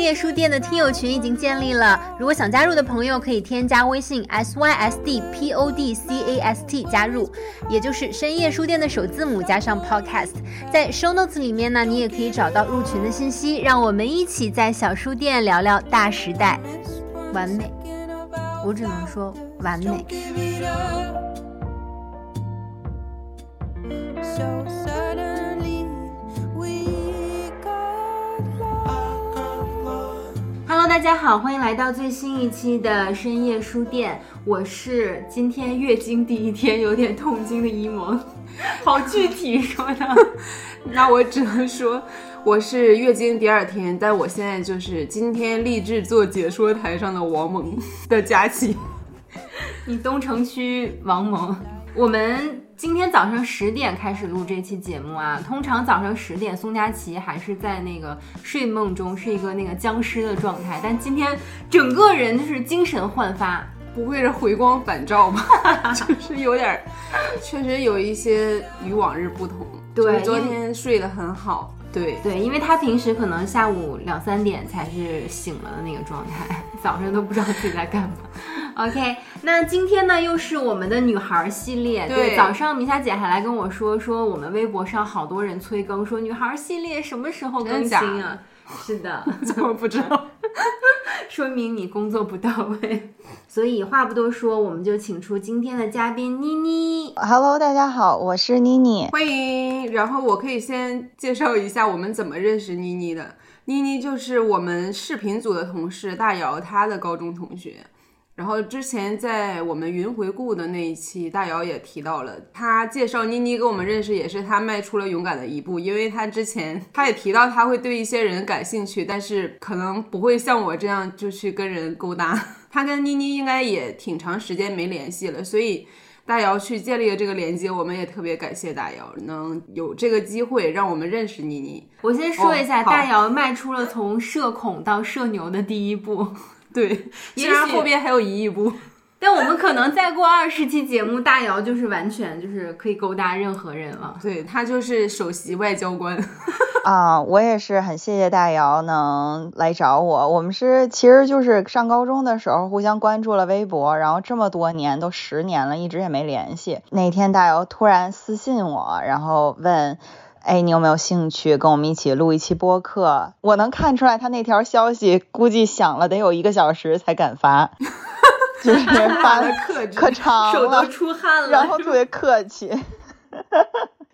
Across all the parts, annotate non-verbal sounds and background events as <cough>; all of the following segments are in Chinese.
深夜书店的听友群已经建立了，如果想加入的朋友可以添加微信 s y s d p o d c a s t 加入，也就是深夜书店的首字母加上 podcast。在 show notes 里面呢，你也可以找到入群的信息，让我们一起在小书店聊聊大时代。完美，我只能说完美。大家好，欢迎来到最新一期的深夜书店。我是今天月经第一天有点痛经的一萌，<laughs> 好具体说的。<laughs> 那我只能说我是月经第二天，但我现在就是今天立志做解说台上的王蒙的佳琪。你东城区王蒙，我们。今天早上十点开始录这期节目啊，通常早上十点宋佳琪还是在那个睡梦中，是一个那个僵尸的状态，但今天整个人就是精神焕发，不会是回光返照吧？<laughs> 就是有点，确实有一些与往日不同。对，昨天睡得很好。对对，因为他平时可能下午两三点才是醒了的那个状态，早上都不知道自己在干嘛。<laughs> OK，那今天呢又是我们的女孩系列。对，早上明霞姐还来跟我说，说我们微博上好多人催更，说女孩系列什么时候更新啊？是的，<laughs> 怎么不知道？<laughs> 说明你工作不到位。所以话不多说，我们就请出今天的嘉宾妮妮。Hello，大家好，我是妮妮，欢迎。然后我可以先介绍一下我们怎么认识妮妮的。妮妮就是我们视频组的同事大姚，她的高中同学。然后之前在我们云回顾的那一期，大姚也提到了，他介绍妮妮跟我们认识，也是他迈出了勇敢的一步，因为他之前他也提到他会对一些人感兴趣，但是可能不会像我这样就去跟人勾搭。<laughs> 他跟妮妮应该也挺长时间没联系了，所以大姚去建立了这个连接，我们也特别感谢大姚能有这个机会让我们认识妮妮。我先说一下，大姚迈出了从社恐到社牛的第一步。<laughs> 对，虽然后边还有一亿步，<laughs> 但我们可能再过二十期节目，大姚就是完全就是可以勾搭任何人了。对他就是首席外交官 <laughs> 啊！我也是很谢谢大姚能来找我。我们是其实就是上高中的时候互相关注了微博，然后这么多年都十年了，一直也没联系。那天大姚突然私信我，然后问。哎，你有没有兴趣跟我们一起录一期播客？我能看出来他那条消息估计想了得有一个小时才敢发，<laughs> 就是发的可可长了，手都出汗了，然后特别客气。<laughs>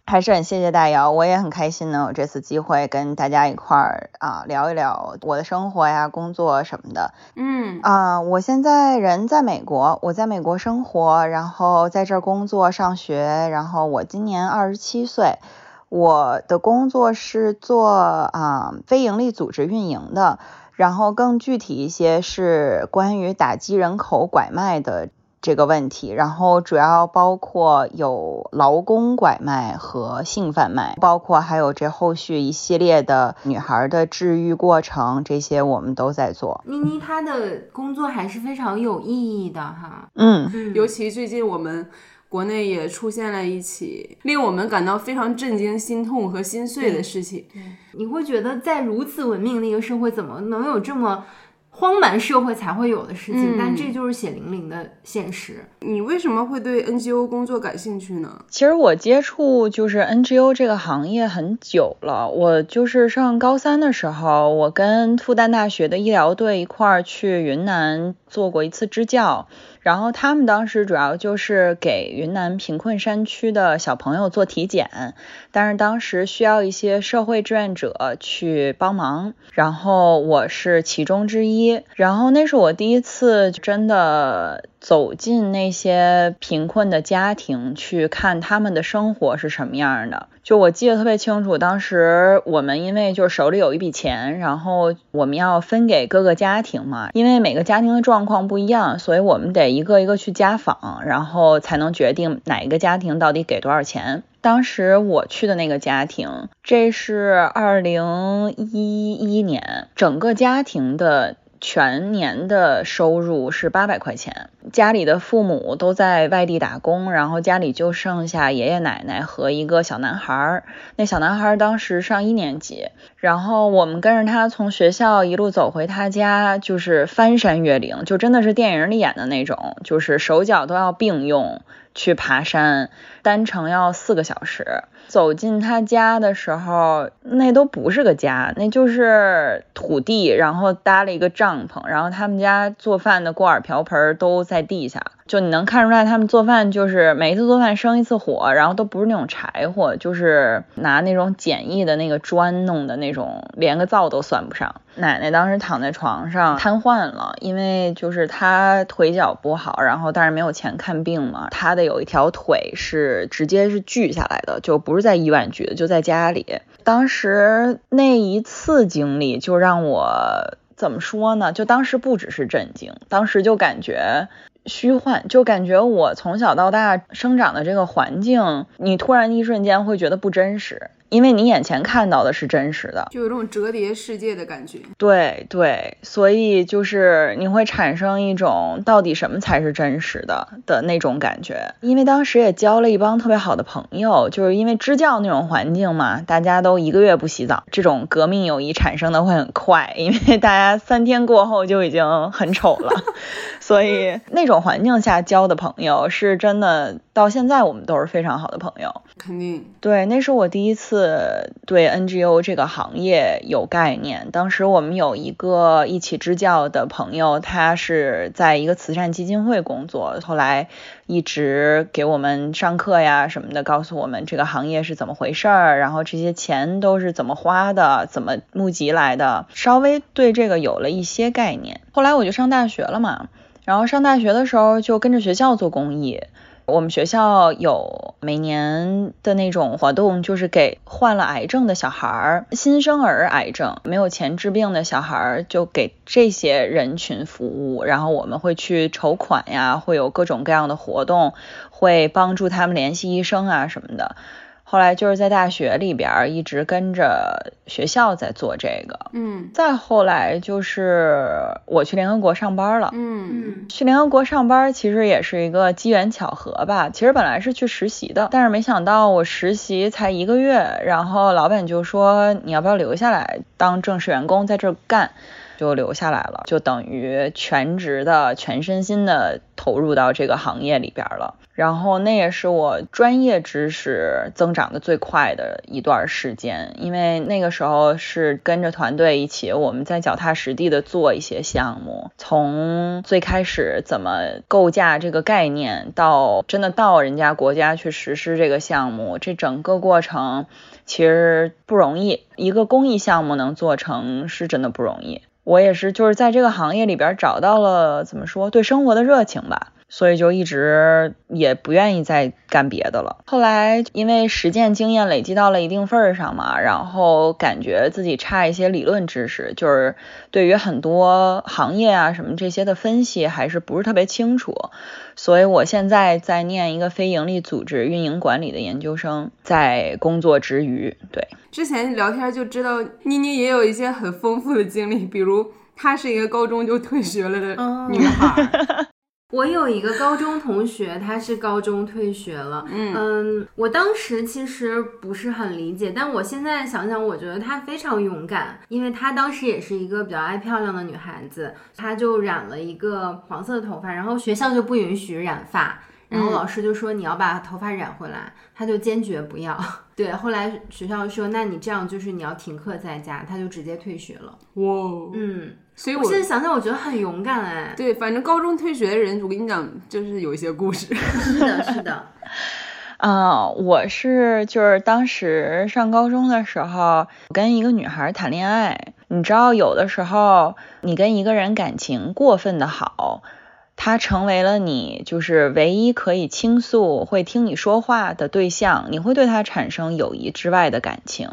还是很谢谢大姚，我也很开心能有这次机会跟大家一块儿啊聊一聊我的生活呀、工作什么的。嗯啊，我现在人在美国，我在美国生活，然后在这儿工作、上学，然后我今年二十七岁。我的工作是做啊非营利组织运营的，然后更具体一些是关于打击人口拐卖的这个问题，然后主要包括有劳工拐卖和性贩卖，包括还有这后续一系列的女孩的治愈过程，这些我们都在做。妮妮她的工作还是非常有意义的哈，嗯，尤其最近我们。国内也出现了一起令我们感到非常震惊、心痛和心碎的事情。你会觉得，在如此文明的一个社会，怎么能有这么荒蛮社会才会有的事情？但这就是血淋淋的现实。你为什么会对 NGO 工作感兴趣呢？其实我接触就是 NGO 这个行业很久了。我就是上高三的时候，我跟复旦大学的医疗队一块儿去云南做过一次支教。然后他们当时主要就是给云南贫困山区的小朋友做体检，但是当时需要一些社会志愿者去帮忙，然后我是其中之一。然后那是我第一次真的。走进那些贫困的家庭，去看他们的生活是什么样的。就我记得特别清楚，当时我们因为就是手里有一笔钱，然后我们要分给各个家庭嘛，因为每个家庭的状况不一样，所以我们得一个一个去家访，然后才能决定哪一个家庭到底给多少钱。当时我去的那个家庭，这是二零一一年，整个家庭的。全年的收入是八百块钱，家里的父母都在外地打工，然后家里就剩下爷爷奶奶和一个小男孩儿。那小男孩儿当时上一年级，然后我们跟着他从学校一路走回他家，就是翻山越岭，就真的是电影里演的那种，就是手脚都要并用去爬山，单程要四个小时。走进他家的时候，那都不是个家，那就是土地，然后搭了一个帐篷，然后他们家做饭的锅碗瓢盆都在地下。就你能看出来，他们做饭就是每一次做饭生一次火，然后都不是那种柴火，就是拿那种简易的那个砖弄的那种，连个灶都算不上。奶奶当时躺在床上瘫痪了，因为就是她腿脚不好，然后但是没有钱看病嘛，她的有一条腿是直接是锯下来的，就不是在医院锯的，就在家里。当时那一次经历就让我怎么说呢？就当时不只是震惊，当时就感觉。虚幻，就感觉我从小到大生长的这个环境，你突然一瞬间会觉得不真实。因为你眼前看到的是真实的，就有这种折叠世界的感觉。对对，所以就是你会产生一种到底什么才是真实的的那种感觉。因为当时也交了一帮特别好的朋友，就是因为支教那种环境嘛，大家都一个月不洗澡，这种革命友谊产生的会很快，因为大家三天过后就已经很丑了。<laughs> 所以那种环境下交的朋友是真的，到现在我们都是非常好的朋友。肯定。对，那是我第一次。对 NGO 这个行业有概念。当时我们有一个一起支教的朋友，他是在一个慈善基金会工作，后来一直给我们上课呀什么的，告诉我们这个行业是怎么回事儿，然后这些钱都是怎么花的，怎么募集来的，稍微对这个有了一些概念。后来我就上大学了嘛，然后上大学的时候就跟着学校做公益。我们学校有每年的那种活动，就是给患了癌症的小孩儿、新生儿癌症没有钱治病的小孩儿，就给这些人群服务。然后我们会去筹款呀，会有各种各样的活动，会帮助他们联系医生啊什么的。后来就是在大学里边一直跟着学校在做这个，嗯，再后来就是我去联合国上班了，嗯嗯，去联合国上班其实也是一个机缘巧合吧。其实本来是去实习的，但是没想到我实习才一个月，然后老板就说你要不要留下来当正式员工在这干。就留下来了，就等于全职的、全身心的投入到这个行业里边了。然后那也是我专业知识增长的最快的一段时间，因为那个时候是跟着团队一起，我们在脚踏实地的做一些项目，从最开始怎么构架这个概念，到真的到人家国家去实施这个项目，这整个过程其实不容易。一个公益项目能做成，是真的不容易。我也是，就是在这个行业里边找到了怎么说对生活的热情吧，所以就一直也不愿意再干别的了。后来因为实践经验累积到了一定份儿上嘛，然后感觉自己差一些理论知识，就是对于很多行业啊什么这些的分析还是不是特别清楚。所以我现在在念一个非营利组织运营管理的研究生，在工作之余，对。之前聊天就知道妮妮也有一些很丰富的经历，比如她是一个高中就退学了的女孩。<laughs> 我有一个高中同学，他是高中退学了。嗯我当时其实不是很理解，但我现在想想，我觉得她非常勇敢，因为她当时也是一个比较爱漂亮的女孩子，她就染了一个黄色的头发，然后学校就不允许染发，然后老师就说你要把头发染回来，她就坚决不要。<laughs> 对，后来学校说，那你这样就是你要停课在家，她就直接退学了。哇，嗯。所以我现在想想，我觉得很勇敢哎。对，反正高中退学的人，我跟你讲，就是有一些故事。是的，是的。啊，<laughs> 我是就是当时上高中的时候，跟一个女孩谈恋爱。你知道，有的时候你跟一个人感情过分的好，他成为了你就是唯一可以倾诉、会听你说话的对象，你会对他产生友谊之外的感情。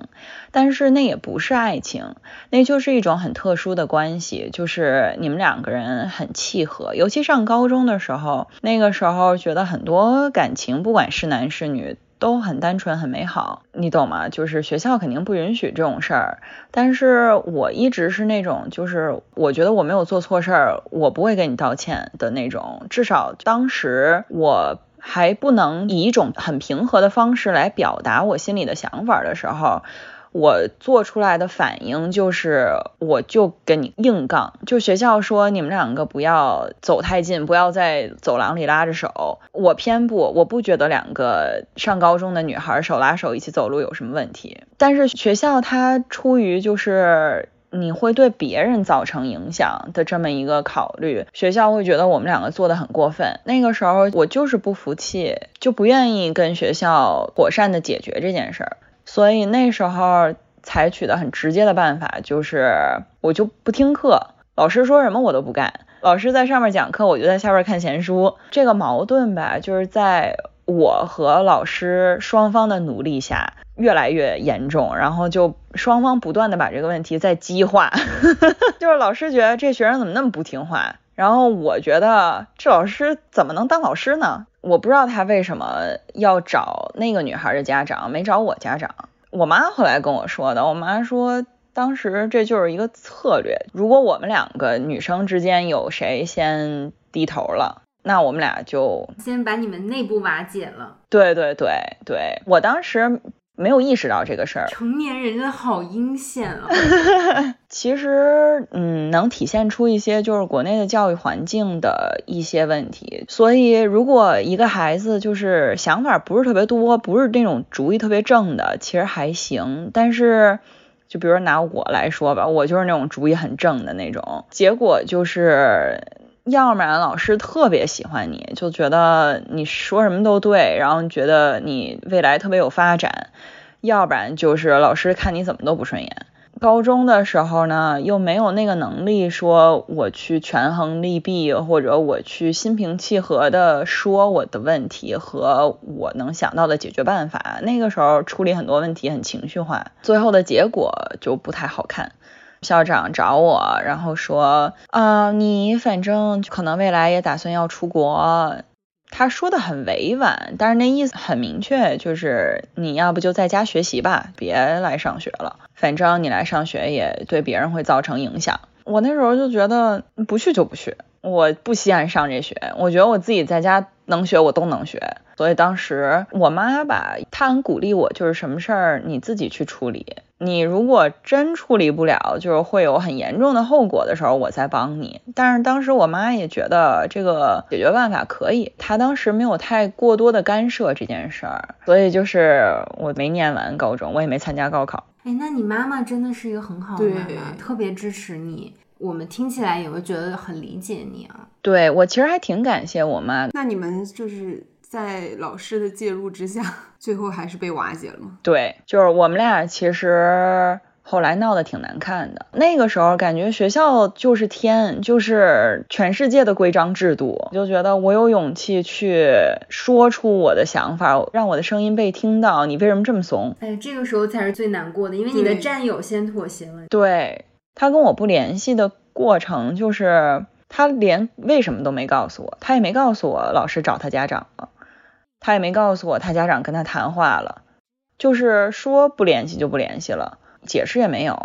但是那也不是爱情，那就是一种很特殊的关系，就是你们两个人很契合。尤其上高中的时候，那个时候觉得很多感情，不管是男是女。都很单纯，很美好，你懂吗？就是学校肯定不允许这种事儿，但是我一直是那种，就是我觉得我没有做错事儿，我不会跟你道歉的那种。至少当时我还不能以一种很平和的方式来表达我心里的想法的时候。我做出来的反应就是，我就跟你硬杠。就学校说你们两个不要走太近，不要在走廊里拉着手。我偏不，我不觉得两个上高中的女孩手拉手一起走路有什么问题。但是学校它出于就是你会对别人造成影响的这么一个考虑，学校会觉得我们两个做的很过分。那个时候我就是不服气，就不愿意跟学校妥善的解决这件事儿。所以那时候采取的很直接的办法就是，我就不听课，老师说什么我都不干。老师在上面讲课，我就在下边看闲书。这个矛盾吧，就是在我和老师双方的努力下越来越严重，然后就双方不断的把这个问题在激化。<laughs> 就是老师觉得这学生怎么那么不听话，然后我觉得这老师怎么能当老师呢？我不知道他为什么要找那个女孩的家长，没找我家长。我妈后来跟我说的，我妈说当时这就是一个策略，如果我们两个女生之间有谁先低头了，那我们俩就先把你们内部瓦解了。对对对对，我当时。没有意识到这个事儿，成年人真的好阴险啊！<laughs> 其实，嗯，能体现出一些就是国内的教育环境的一些问题。所以，如果一个孩子就是想法不是特别多，不是那种主意特别正的，其实还行。但是，就比如拿我来说吧，我就是那种主意很正的那种，结果就是。要不然老师特别喜欢你，就觉得你说什么都对，然后觉得你未来特别有发展；要不然就是老师看你怎么都不顺眼。高中的时候呢，又没有那个能力说我去权衡利弊，或者我去心平气和的说我的问题和我能想到的解决办法。那个时候处理很多问题很情绪化，最后的结果就不太好看。校长找我，然后说啊，你反正可能未来也打算要出国。他说的很委婉，但是那意思很明确，就是你要不就在家学习吧，别来上学了。反正你来上学也对别人会造成影响。我那时候就觉得不去就不去，我不稀罕上这学，我觉得我自己在家能学，我都能学。所以当时我妈吧，她很鼓励我，就是什么事儿你自己去处理。你如果真处理不了，就是会有很严重的后果的时候，我再帮你。但是当时我妈也觉得这个解决办法可以，她当时没有太过多的干涉这件事儿。所以就是我没念完高中，我也没参加高考。哎，那你妈妈真的是一个很好的妈妈，特别支持你。我们听起来也会觉得很理解你啊。对我其实还挺感谢我妈。那你们就是。在老师的介入之下，最后还是被瓦解了吗？对，就是我们俩其实后来闹得挺难看的。那个时候感觉学校就是天，就是全世界的规章制度，就觉得我有勇气去说出我的想法，让我的声音被听到。你为什么这么怂？哎，这个时候才是最难过的，因为你的战友先妥协了。对他跟我不联系的过程，就是他连为什么都没告诉我，他也没告诉我老师找他家长了。他也没告诉我，他家长跟他谈话了，就是说不联系就不联系了，解释也没有。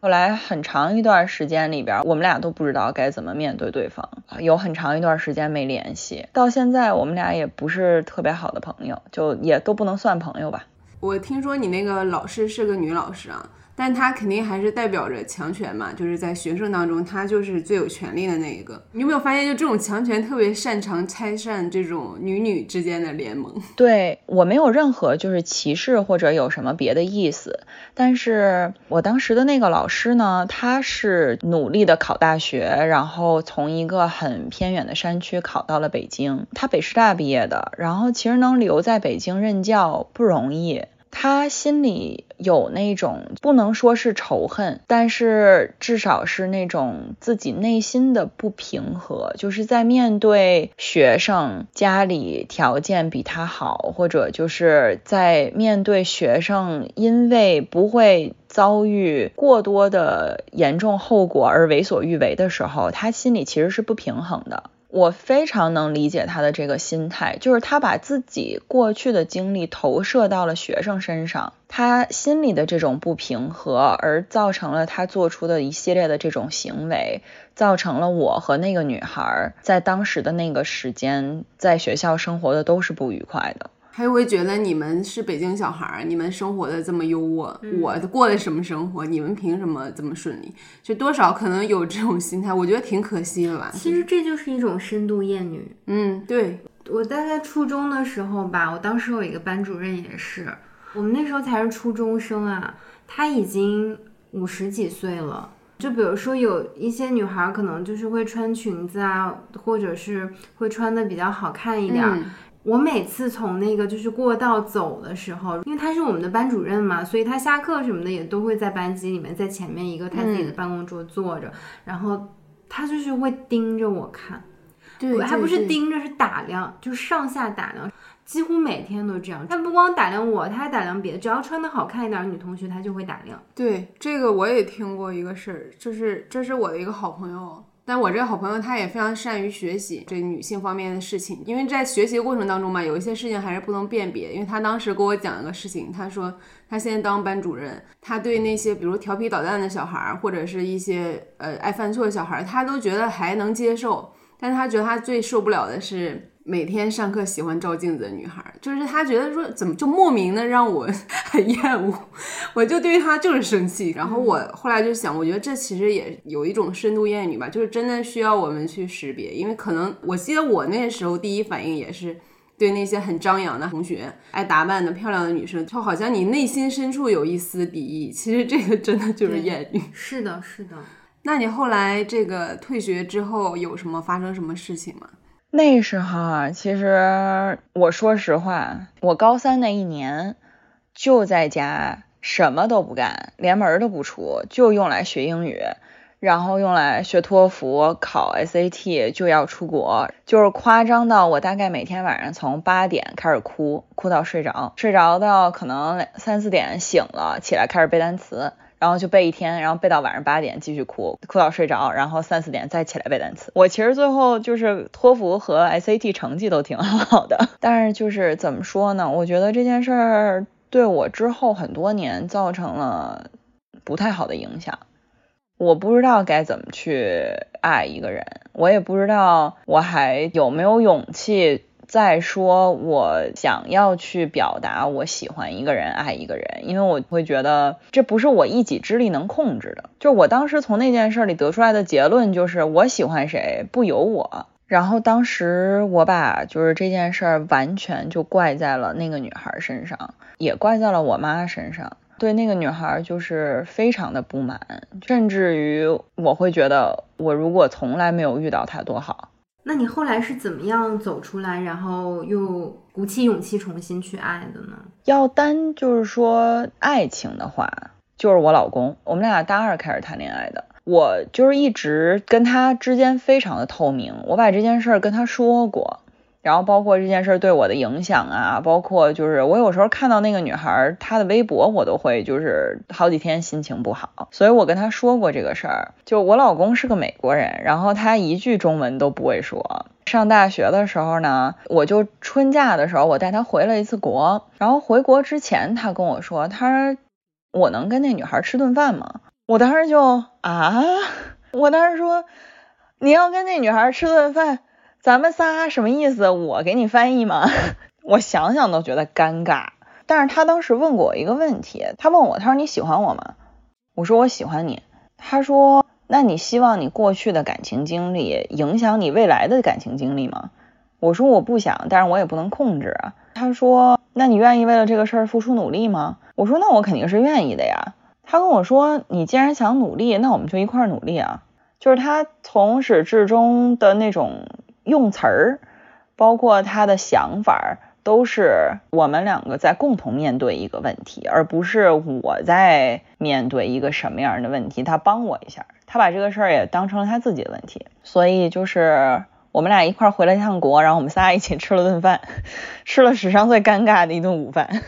后来很长一段时间里边，我们俩都不知道该怎么面对对方，有很长一段时间没联系，到现在我们俩也不是特别好的朋友，就也都不能算朋友吧。我听说你那个老师是个女老师啊。但他肯定还是代表着强权嘛，就是在学生当中，他就是最有权利的那一个。你有没有发现，就这种强权特别擅长拆散这种女女之间的联盟？<laughs> 对我没有任何就是歧视或者有什么别的意思。但是我当时的那个老师呢，他是努力的考大学，然后从一个很偏远的山区考到了北京。他北师大毕业的，然后其实能留在北京任教不容易。他心里有那种不能说是仇恨，但是至少是那种自己内心的不平和，就是在面对学生家里条件比他好，或者就是在面对学生因为不会遭遇过多的严重后果而为所欲为的时候，他心里其实是不平衡的。我非常能理解他的这个心态，就是他把自己过去的经历投射到了学生身上，他心里的这种不平和，而造成了他做出的一系列的这种行为，造成了我和那个女孩在当时的那个时间在学校生活的都是不愉快的。还会觉得你们是北京小孩儿，你们生活的这么优渥，我过的什么生活？你们凭什么这么顺利？就多少可能有这种心态，我觉得挺可惜的吧。其实这就是一种深度厌女。嗯，对，我大概初中的时候吧，我当时有一个班主任也是，我们那时候才是初中生啊，他已经五十几岁了。就比如说有一些女孩可能就是会穿裙子啊，或者是会穿的比较好看一点。我每次从那个就是过道走的时候，因为他是我们的班主任嘛，所以他下课什么的也都会在班级里面，在前面一个他自己的办公桌坐着，然后他就是会盯着我看，对，还不是盯着，是打量，就是上下打量，几乎每天都这样。他不光打量我，他还打量别的，只要穿的好看一点的女同学，他就会打量。对，这个我也听过一个事儿，就是这是我的一个好朋友。但我这个好朋友，她也非常善于学习这女性方面的事情，因为在学习过程当中嘛，有一些事情还是不能辨别。因为她当时给我讲一个事情，她说她现在当班主任，她对那些比如调皮捣蛋的小孩儿，或者是一些呃爱犯错的小孩儿，她都觉得还能接受，但是他觉得她最受不了的是。每天上课喜欢照镜子的女孩，就是她觉得说怎么就莫名的让我 <laughs> 很厌恶，我就对她就是生气。然后我后来就想，我觉得这其实也有一种深度厌女吧，就是真的需要我们去识别，因为可能我记得我那时候第一反应也是对那些很张扬的同学、爱打扮的漂亮的女生，就好像你内心深处有一丝敌意。其实这个真的就是厌女。是的，是的。<laughs> 那你后来这个退学之后有什么发生什么事情吗？那时候啊，其实我说实话，我高三那一年就在家什么都不干，连门都不出，就用来学英语，然后用来学托福、考 SAT，就要出国，就是夸张到我大概每天晚上从八点开始哭，哭到睡着，睡着到可能三四点醒了，起来开始背单词。然后就背一天，然后背到晚上八点继续哭，哭到睡着，然后三四点再起来背单词。我其实最后就是托福和 SAT 成绩都挺好的，<laughs> 但是就是怎么说呢？我觉得这件事儿对我之后很多年造成了不太好的影响。我不知道该怎么去爱一个人，我也不知道我还有没有勇气。再说，我想要去表达我喜欢一个人、爱一个人，因为我会觉得这不是我一己之力能控制的。就我当时从那件事里得出来的结论就是，我喜欢谁不由我。然后当时我把就是这件事儿完全就怪在了那个女孩身上，也怪在了我妈身上，对那个女孩就是非常的不满，甚至于我会觉得，我如果从来没有遇到她多好。那你后来是怎么样走出来，然后又鼓起勇气重新去爱的呢？要单就是说爱情的话，就是我老公，我们俩大二开始谈恋爱的，我就是一直跟他之间非常的透明，我把这件事儿跟他说过。然后包括这件事对我的影响啊，包括就是我有时候看到那个女孩她的微博，我都会就是好几天心情不好。所以我跟她说过这个事儿。就我老公是个美国人，然后他一句中文都不会说。上大学的时候呢，我就春假的时候我带他回了一次国，然后回国之前他跟我说，他说我能跟那女孩吃顿饭吗？我当时就啊，<laughs> 我当时说你要跟那女孩吃顿饭。咱们仨什么意思？我给你翻译吗？<laughs> 我想想都觉得尴尬。但是他当时问过我一个问题，他问我，他说你喜欢我吗？我说我喜欢你。他说，那你希望你过去的感情经历影响你未来的感情经历吗？我说我不想，但是我也不能控制啊。他说，那你愿意为了这个事儿付出努力吗？我说那我肯定是愿意的呀。他跟我说，你既然想努力，那我们就一块儿努力啊。就是他从始至终的那种。用词儿，包括他的想法，都是我们两个在共同面对一个问题，而不是我在面对一个什么样的问题，他帮我一下，他把这个事儿也当成了他自己的问题，所以就是我们俩一块儿回了趟国，然后我们仨一起吃了顿饭，吃了史上最尴尬的一顿午饭。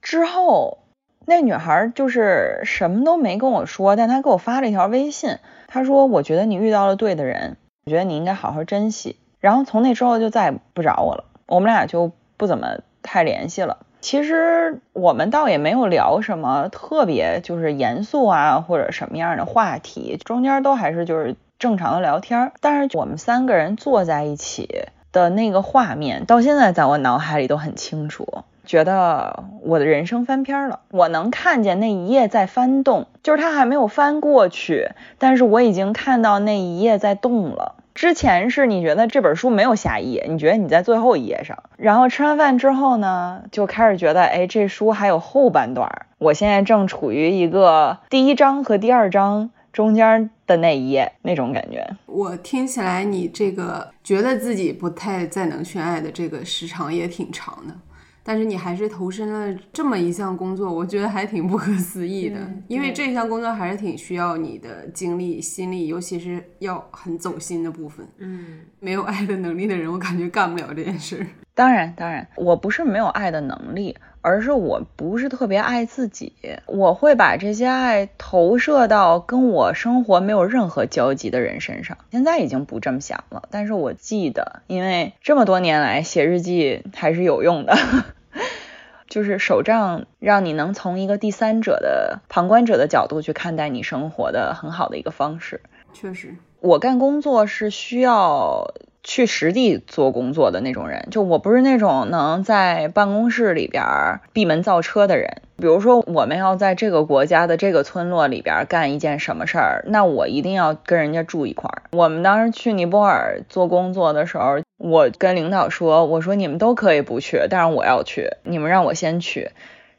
之后那女孩就是什么都没跟我说，但她给我发了一条微信，她说：“我觉得你遇到了对的人，我觉得你应该好好珍惜。”然后从那之后就再也不找我了，我们俩就不怎么太联系了。其实我们倒也没有聊什么特别就是严肃啊或者什么样的话题，中间都还是就是正常的聊天。但是我们三个人坐在一起的那个画面，到现在在我脑海里都很清楚，觉得我的人生翻篇了。我能看见那一页在翻动，就是它还没有翻过去，但是我已经看到那一页在动了。之前是你觉得这本书没有下一页，你觉得你在最后一页上，然后吃完饭之后呢，就开始觉得，哎，这书还有后半段。我现在正处于一个第一章和第二章中间的那一页那种感觉。我听起来你这个觉得自己不太再能去爱的这个时长也挺长的。但是你还是投身了这么一项工作，我觉得还挺不可思议的。因为这项工作还是挺需要你的精力、心力，尤其是要很走心的部分。嗯，没有爱的能力的人，我感觉干不了这件事。当然，当然，我不是没有爱的能力，而是我不是特别爱自己。我会把这些爱投射到跟我生活没有任何交集的人身上。现在已经不这么想了，但是我记得，因为这么多年来写日记还是有用的。<laughs> 就是手账，让你能从一个第三者的旁观者的角度去看待你生活的很好的一个方式。确实，我干工作是需要。去实地做工作的那种人，就我不是那种能在办公室里边闭门造车的人。比如说，我们要在这个国家的这个村落里边干一件什么事儿，那我一定要跟人家住一块儿。我们当时去尼泊尔做工作的时候，我跟领导说：“我说你们都可以不去，但是我要去，你们让我先去。”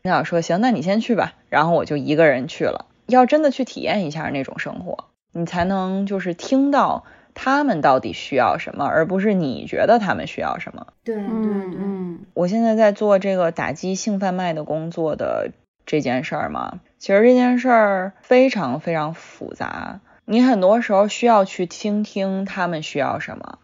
领导说：“行，那你先去吧。”然后我就一个人去了。要真的去体验一下那种生活，你才能就是听到。他们到底需要什么，而不是你觉得他们需要什么？对对对，我现在在做这个打击性贩卖的工作的这件事儿嘛，其实这件事儿非常非常复杂，你很多时候需要去倾听他们需要什么，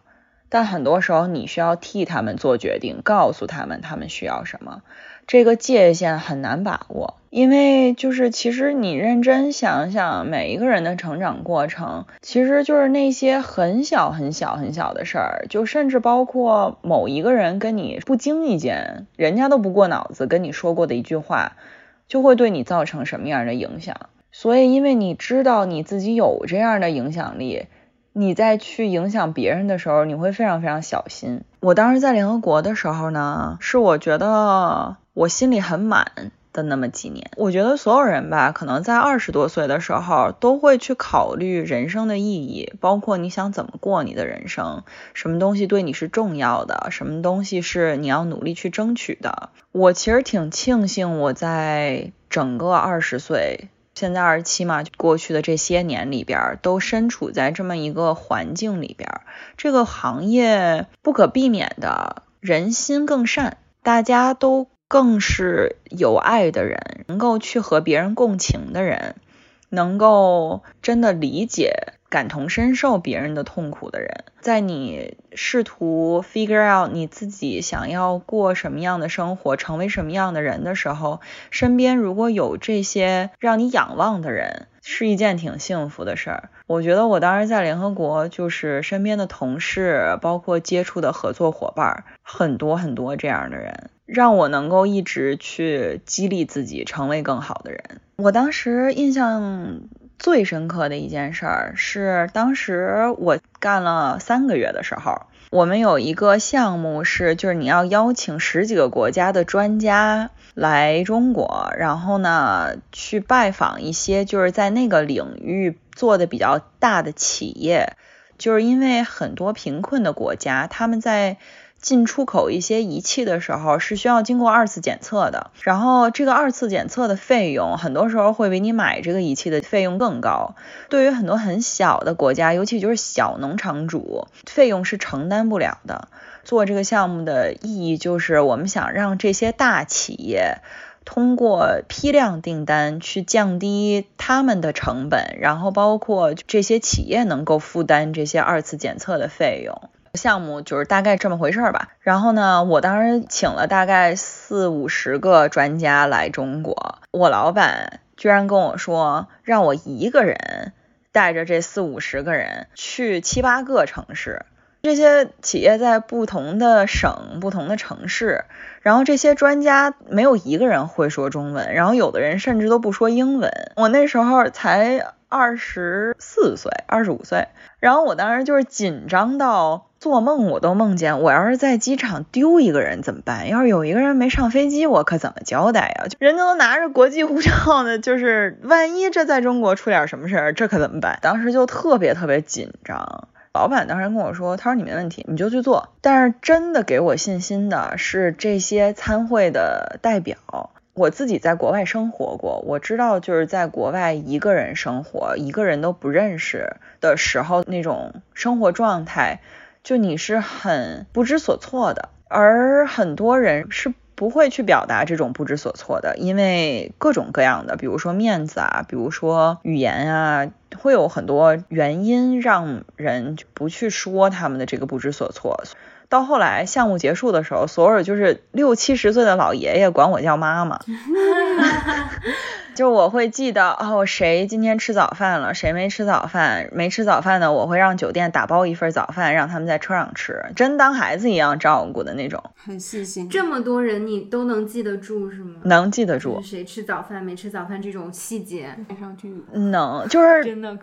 但很多时候你需要替他们做决定，告诉他们他们需要什么。这个界限很难把握，因为就是其实你认真想想，每一个人的成长过程，其实就是那些很小很小很小的事儿，就甚至包括某一个人跟你不经意间，人家都不过脑子跟你说过的一句话，就会对你造成什么样的影响。所以，因为你知道你自己有这样的影响力，你在去影响别人的时候，你会非常非常小心。我当时在联合国的时候呢，是我觉得。我心里很满的那么几年，我觉得所有人吧，可能在二十多岁的时候都会去考虑人生的意义，包括你想怎么过你的人生，什么东西对你是重要的，什么东西是你要努力去争取的。我其实挺庆幸我在整个二十岁，现在二十七嘛，过去的这些年里边，都身处在这么一个环境里边，这个行业不可避免的人心更善，大家都。更是有爱的人，能够去和别人共情的人，能够真的理解、感同身受别人的痛苦的人，在你试图 figure out 你自己想要过什么样的生活、成为什么样的人的时候，身边如果有这些让你仰望的人，是一件挺幸福的事儿。我觉得我当时在联合国，就是身边的同事，包括接触的合作伙伴，很多很多这样的人。让我能够一直去激励自己，成为更好的人。我当时印象最深刻的一件事儿是，当时我干了三个月的时候，我们有一个项目是，就是你要邀请十几个国家的专家来中国，然后呢去拜访一些就是在那个领域做的比较大的企业，就是因为很多贫困的国家，他们在进出口一些仪器的时候是需要经过二次检测的，然后这个二次检测的费用很多时候会比你买这个仪器的费用更高。对于很多很小的国家，尤其就是小农场主，费用是承担不了的。做这个项目的意义就是我们想让这些大企业通过批量订单去降低他们的成本，然后包括这些企业能够负担这些二次检测的费用。项目就是大概这么回事儿吧。然后呢，我当时请了大概四五十个专家来中国，我老板居然跟我说，让我一个人带着这四五十个人去七八个城市。这些企业在不同的省、不同的城市，然后这些专家没有一个人会说中文，然后有的人甚至都不说英文。我那时候才二十四岁、二十五岁，然后我当时就是紧张到做梦我都梦见，我要是在机场丢一个人怎么办？要是有一个人没上飞机，我可怎么交代呀？人家都拿着国际护照呢，就是万一这在中国出点什么事儿，这可怎么办？当时就特别特别紧张。老板当时跟我说：“他说你没问题，你就去做。”但是真的给我信心的是这些参会的代表。我自己在国外生活过，我知道就是在国外一个人生活，一个人都不认识的时候，那种生活状态，就你是很不知所措的。而很多人是。不会去表达这种不知所措的，因为各种各样的，比如说面子啊，比如说语言啊，会有很多原因让人不去说他们的这个不知所措。到后来项目结束的时候，所有就是六七十岁的老爷爷管我叫妈妈。<laughs> 就我会记得哦，谁今天吃早饭了，谁没吃早饭，没吃早饭的，我会让酒店打包一份早饭，让他们在车上吃，真当孩子一样照顾的那种，很细心。这么多人你都能记得住是吗？能记得住，谁吃早饭没吃早饭这种细节，<laughs> 看上去能，就是真的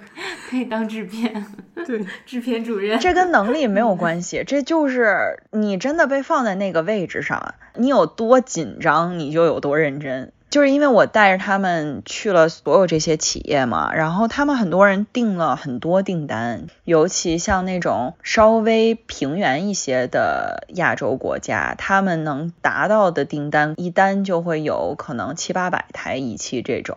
可以当制片，<laughs> 对，制片主任。这跟能力没有关系，这就是你真的被放在那个位置上，你有多紧张，你就有多认真。就是因为我带着他们去了所有这些企业嘛，然后他们很多人订了很多订单，尤其像那种稍微平原一些的亚洲国家，他们能达到的订单一单就会有可能七八百台仪器这种，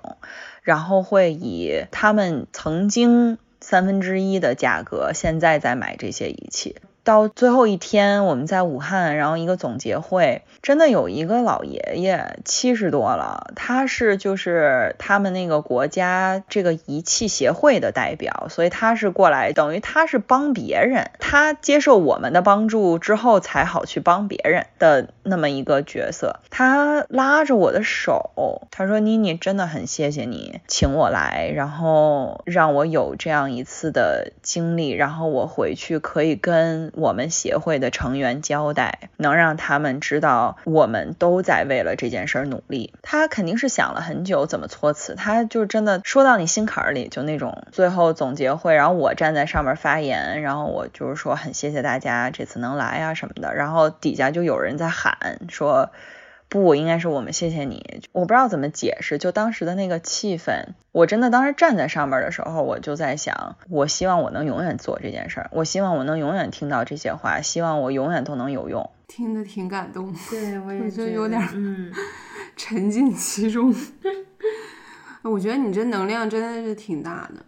然后会以他们曾经三分之一的价格现在在买这些仪器。到最后一天，我们在武汉，然后一个总结会，真的有一个老爷爷，七十多了，他是就是他们那个国家这个仪器协会的代表，所以他是过来，等于他是帮别人，他接受我们的帮助之后才好去帮别人的那么一个角色。他拉着我的手，他说：“妮妮，真的很谢谢你请我来，然后让我有这样一次的经历，然后我回去可以跟。”我们协会的成员交代，能让他们知道我们都在为了这件事儿努力。他肯定是想了很久怎么措辞，他就真的说到你心坎里，就那种。最后总结会，然后我站在上面发言，然后我就是说很谢谢大家这次能来啊什么的，然后底下就有人在喊说。不，应该是我们谢谢你。我不知道怎么解释，就当时的那个气氛，我真的当时站在上面的时候，我就在想，我希望我能永远做这件事儿，我希望我能永远听到这些话，希望我永远都能有用。听得挺感动，对我也 <laughs> 觉得有点嗯，<laughs> 沉浸其中。<laughs> 我觉得你这能量真的是挺大的，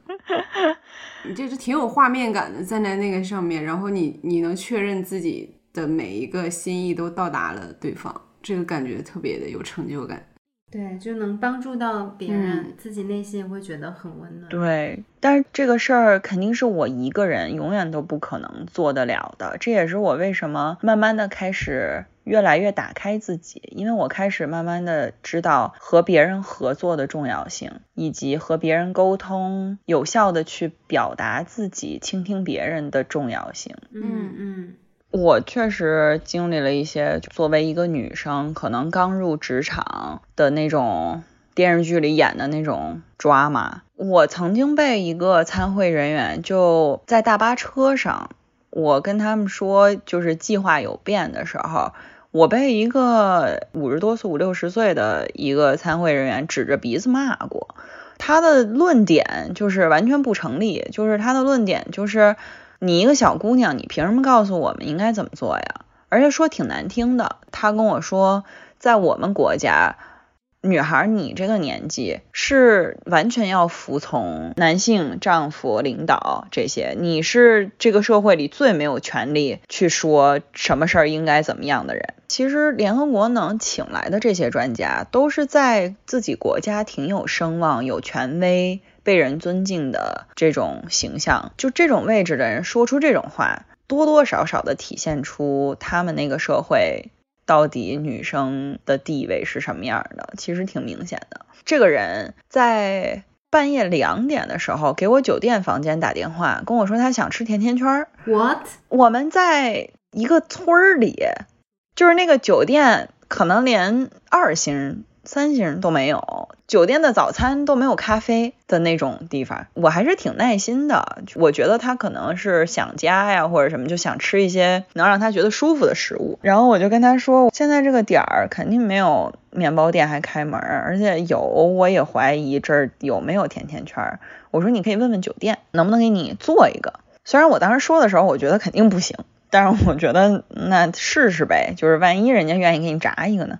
你这是挺有画面感的，站在那个上面，然后你你能确认自己的每一个心意都到达了对方。这个感觉特别的有成就感，对，就能帮助到别人，自己内心也会觉得很温暖。对，但是这个事儿肯定是我一个人永远都不可能做得了的，这也是我为什么慢慢的开始越来越打开自己，因为我开始慢慢的知道和别人合作的重要性，以及和别人沟通、有效的去表达自己、倾听别人的重要性。嗯嗯。我确实经历了一些作为一个女生，可能刚入职场的那种电视剧里演的那种抓马。我曾经被一个参会人员就在大巴车上，我跟他们说就是计划有变的时候，我被一个五十多岁、五六十岁的一个参会人员指着鼻子骂过。他的论点就是完全不成立，就是他的论点就是。你一个小姑娘，你凭什么告诉我们应该怎么做呀？而且说挺难听的。他跟我说，在我们国家。女孩，你这个年纪是完全要服从男性、丈夫、领导这些，你是这个社会里最没有权利去说什么事儿应该怎么样的人。其实联合国能请来的这些专家，都是在自己国家挺有声望、有权威、被人尊敬的这种形象，就这种位置的人说出这种话，多多少少的体现出他们那个社会。到底女生的地位是什么样的？其实挺明显的。这个人在半夜两点的时候给我酒店房间打电话，跟我说他想吃甜甜圈。What？我们在一个村儿里，就是那个酒店可能连二星。三星都没有，酒店的早餐都没有咖啡的那种地方，我还是挺耐心的。我觉得他可能是想家呀，或者什么，就想吃一些能让他觉得舒服的食物。然后我就跟他说，现在这个点儿肯定没有面包店还开门，而且有我也怀疑这儿有没有甜甜圈。我说你可以问问酒店能不能给你做一个。虽然我当时说的时候，我觉得肯定不行，但是我觉得那试试呗，就是万一人家愿意给你炸一个呢。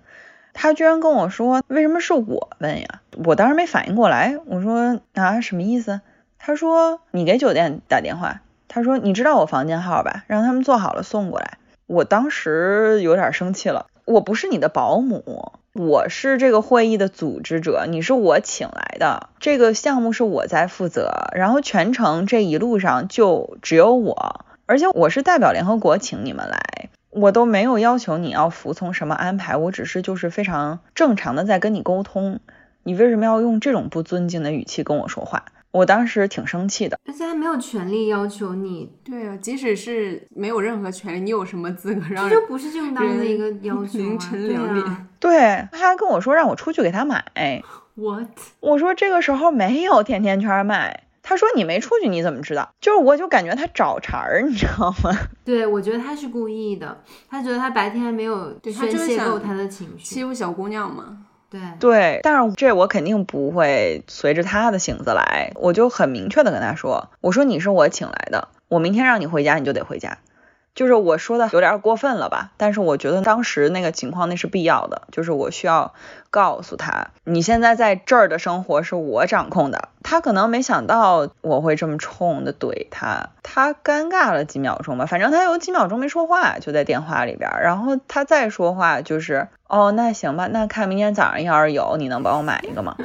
他居然跟我说，为什么是我问呀？我当时没反应过来，我说啊，什么意思？他说你给酒店打电话，他说你知道我房间号吧？让他们做好了送过来。我当时有点生气了，我不是你的保姆，我是这个会议的组织者，你是我请来的，这个项目是我在负责，然后全程这一路上就只有我，而且我是代表联合国请你们来。我都没有要求你要服从什么安排，我只是就是非常正常的在跟你沟通，你为什么要用这种不尊敬的语气跟我说话？我当时挺生气的，而且还没有权利要求你。对啊，即使是没有任何权利，你有什么资格让？这就不是正当的一个要求。凌晨两点，对，他还跟我说让我出去给他买。What？我说这个时候没有甜甜圈卖。他说你没出去，你怎么知道？就是我就感觉他找茬儿，你知道吗？<laughs> 对，我觉得他是故意的。他觉得他白天没有宣泄够他的情绪，欺负小姑娘嘛。对对，但是这我肯定不会随着他的性子来，我就很明确的跟他说，我说你是我请来的，我明天让你回家，你就得回家。就是我说的有点过分了吧？但是我觉得当时那个情况那是必要的，就是我需要告诉他，你现在在这儿的生活是我掌控的。他可能没想到我会这么冲的怼他，他尴尬了几秒钟吧，反正他有几秒钟没说话，就在电话里边。然后他再说话就是，哦，那行吧，那看明天早上要是有，你能帮我买一个吗？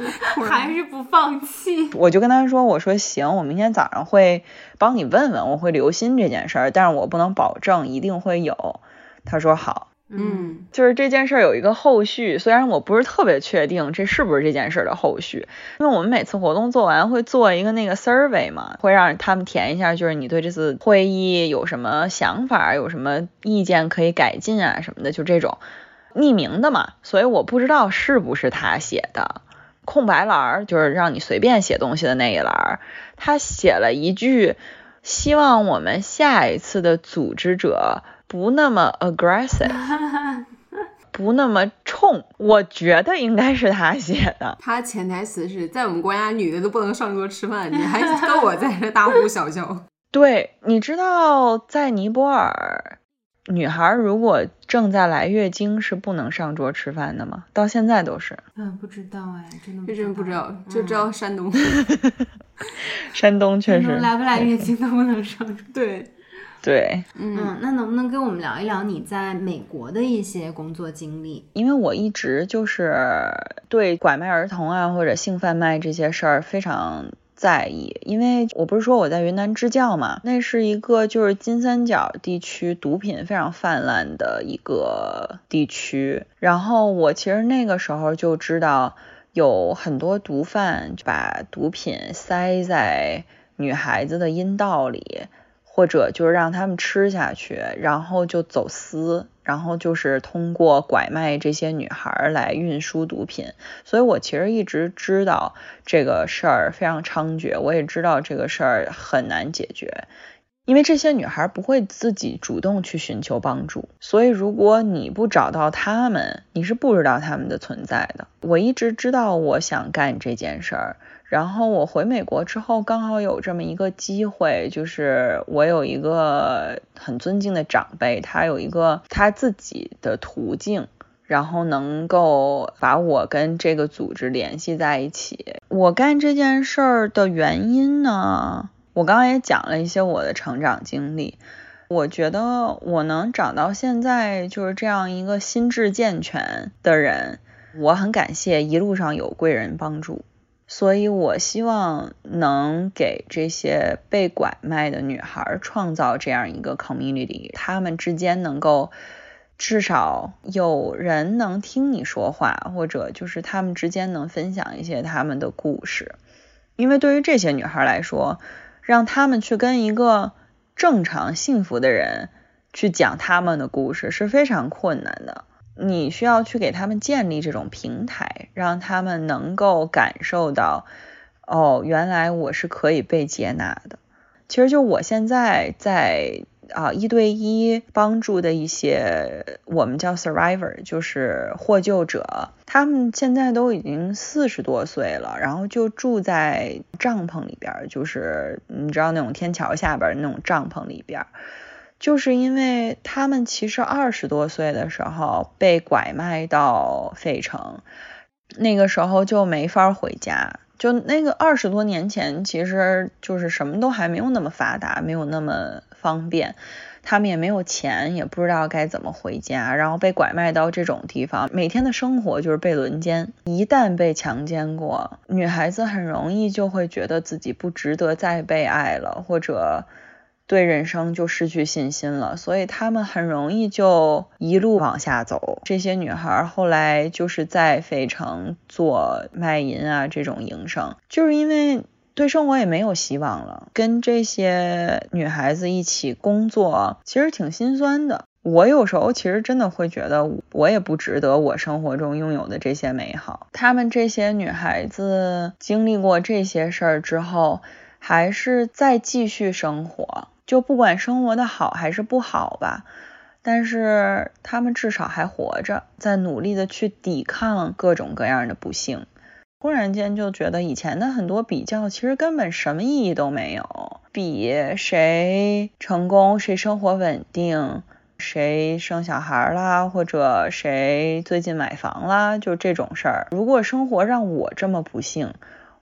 还是不放弃？<laughs> 我就跟他说，我说行，我明天早上会帮你问问，我会留心这件事儿，但是我不能保证一定会有。他说好。嗯，就是这件事儿有一个后续，虽然我不是特别确定这是不是这件事儿的后续，因为我们每次活动做完会做一个那个 survey 嘛，会让他们填一下，就是你对这次会议有什么想法，有什么意见可以改进啊什么的，就这种匿名的嘛，所以我不知道是不是他写的，空白栏儿就是让你随便写东西的那一栏儿，他写了一句，希望我们下一次的组织者。不那么 aggressive，<laughs> 不那么冲，我觉得应该是他写的。他潜台词是在我们国家，女的都不能上桌吃饭，你还跟我在这大呼小叫。<laughs> 对，你知道在尼泊尔，女孩如果正在来月经是不能上桌吃饭的吗？到现在都是。嗯，不知道哎，真的真不知道，就知道山东。<laughs> 山东确实。来不来月经都不能上桌。对。对，嗯，那能不能跟我们聊一聊你在美国的一些工作经历？因为我一直就是对拐卖儿童啊或者性贩卖这些事儿非常在意，因为我不是说我在云南支教嘛，那是一个就是金三角地区毒品非常泛滥的一个地区，然后我其实那个时候就知道有很多毒贩把毒品塞在女孩子的阴道里。或者就是让他们吃下去，然后就走私，然后就是通过拐卖这些女孩来运输毒品。所以我其实一直知道这个事儿非常猖獗，我也知道这个事儿很难解决。因为这些女孩不会自己主动去寻求帮助，所以如果你不找到她们，你是不知道她们的存在的。我一直知道我想干这件事儿，然后我回美国之后，刚好有这么一个机会，就是我有一个很尊敬的长辈，他有一个他自己的途径，然后能够把我跟这个组织联系在一起。我干这件事儿的原因呢？我刚刚也讲了一些我的成长经历，我觉得我能长到现在就是这样一个心智健全的人，我很感谢一路上有贵人帮助，所以我希望能给这些被拐卖的女孩创造这样一个 community，她们之间能够至少有人能听你说话，或者就是她们之间能分享一些她们的故事，因为对于这些女孩来说。让他们去跟一个正常幸福的人去讲他们的故事是非常困难的。你需要去给他们建立这种平台，让他们能够感受到，哦，原来我是可以被接纳的。其实就我现在在。啊，一对一帮助的一些，我们叫 survivor，就是获救者，他们现在都已经四十多岁了，然后就住在帐篷里边，就是你知道那种天桥下边那种帐篷里边，就是因为他们其实二十多岁的时候被拐卖到费城，那个时候就没法回家。就那个二十多年前，其实就是什么都还没有那么发达，没有那么方便，他们也没有钱，也不知道该怎么回家，然后被拐卖到这种地方，每天的生活就是被轮奸。一旦被强奸过，女孩子很容易就会觉得自己不值得再被爱了，或者。对人生就失去信心了，所以他们很容易就一路往下走。这些女孩后来就是在费城做卖淫啊这种营生，就是因为对生活也没有希望了。跟这些女孩子一起工作，其实挺心酸的。我有时候其实真的会觉得，我也不值得我生活中拥有的这些美好。她们这些女孩子经历过这些事儿之后，还是在继续生活。就不管生活的好还是不好吧，但是他们至少还活着，在努力的去抵抗各种各样的不幸。忽然间就觉得以前的很多比较其实根本什么意义都没有，比谁成功，谁生活稳定，谁生小孩啦，或者谁最近买房啦，就这种事儿。如果生活让我这么不幸。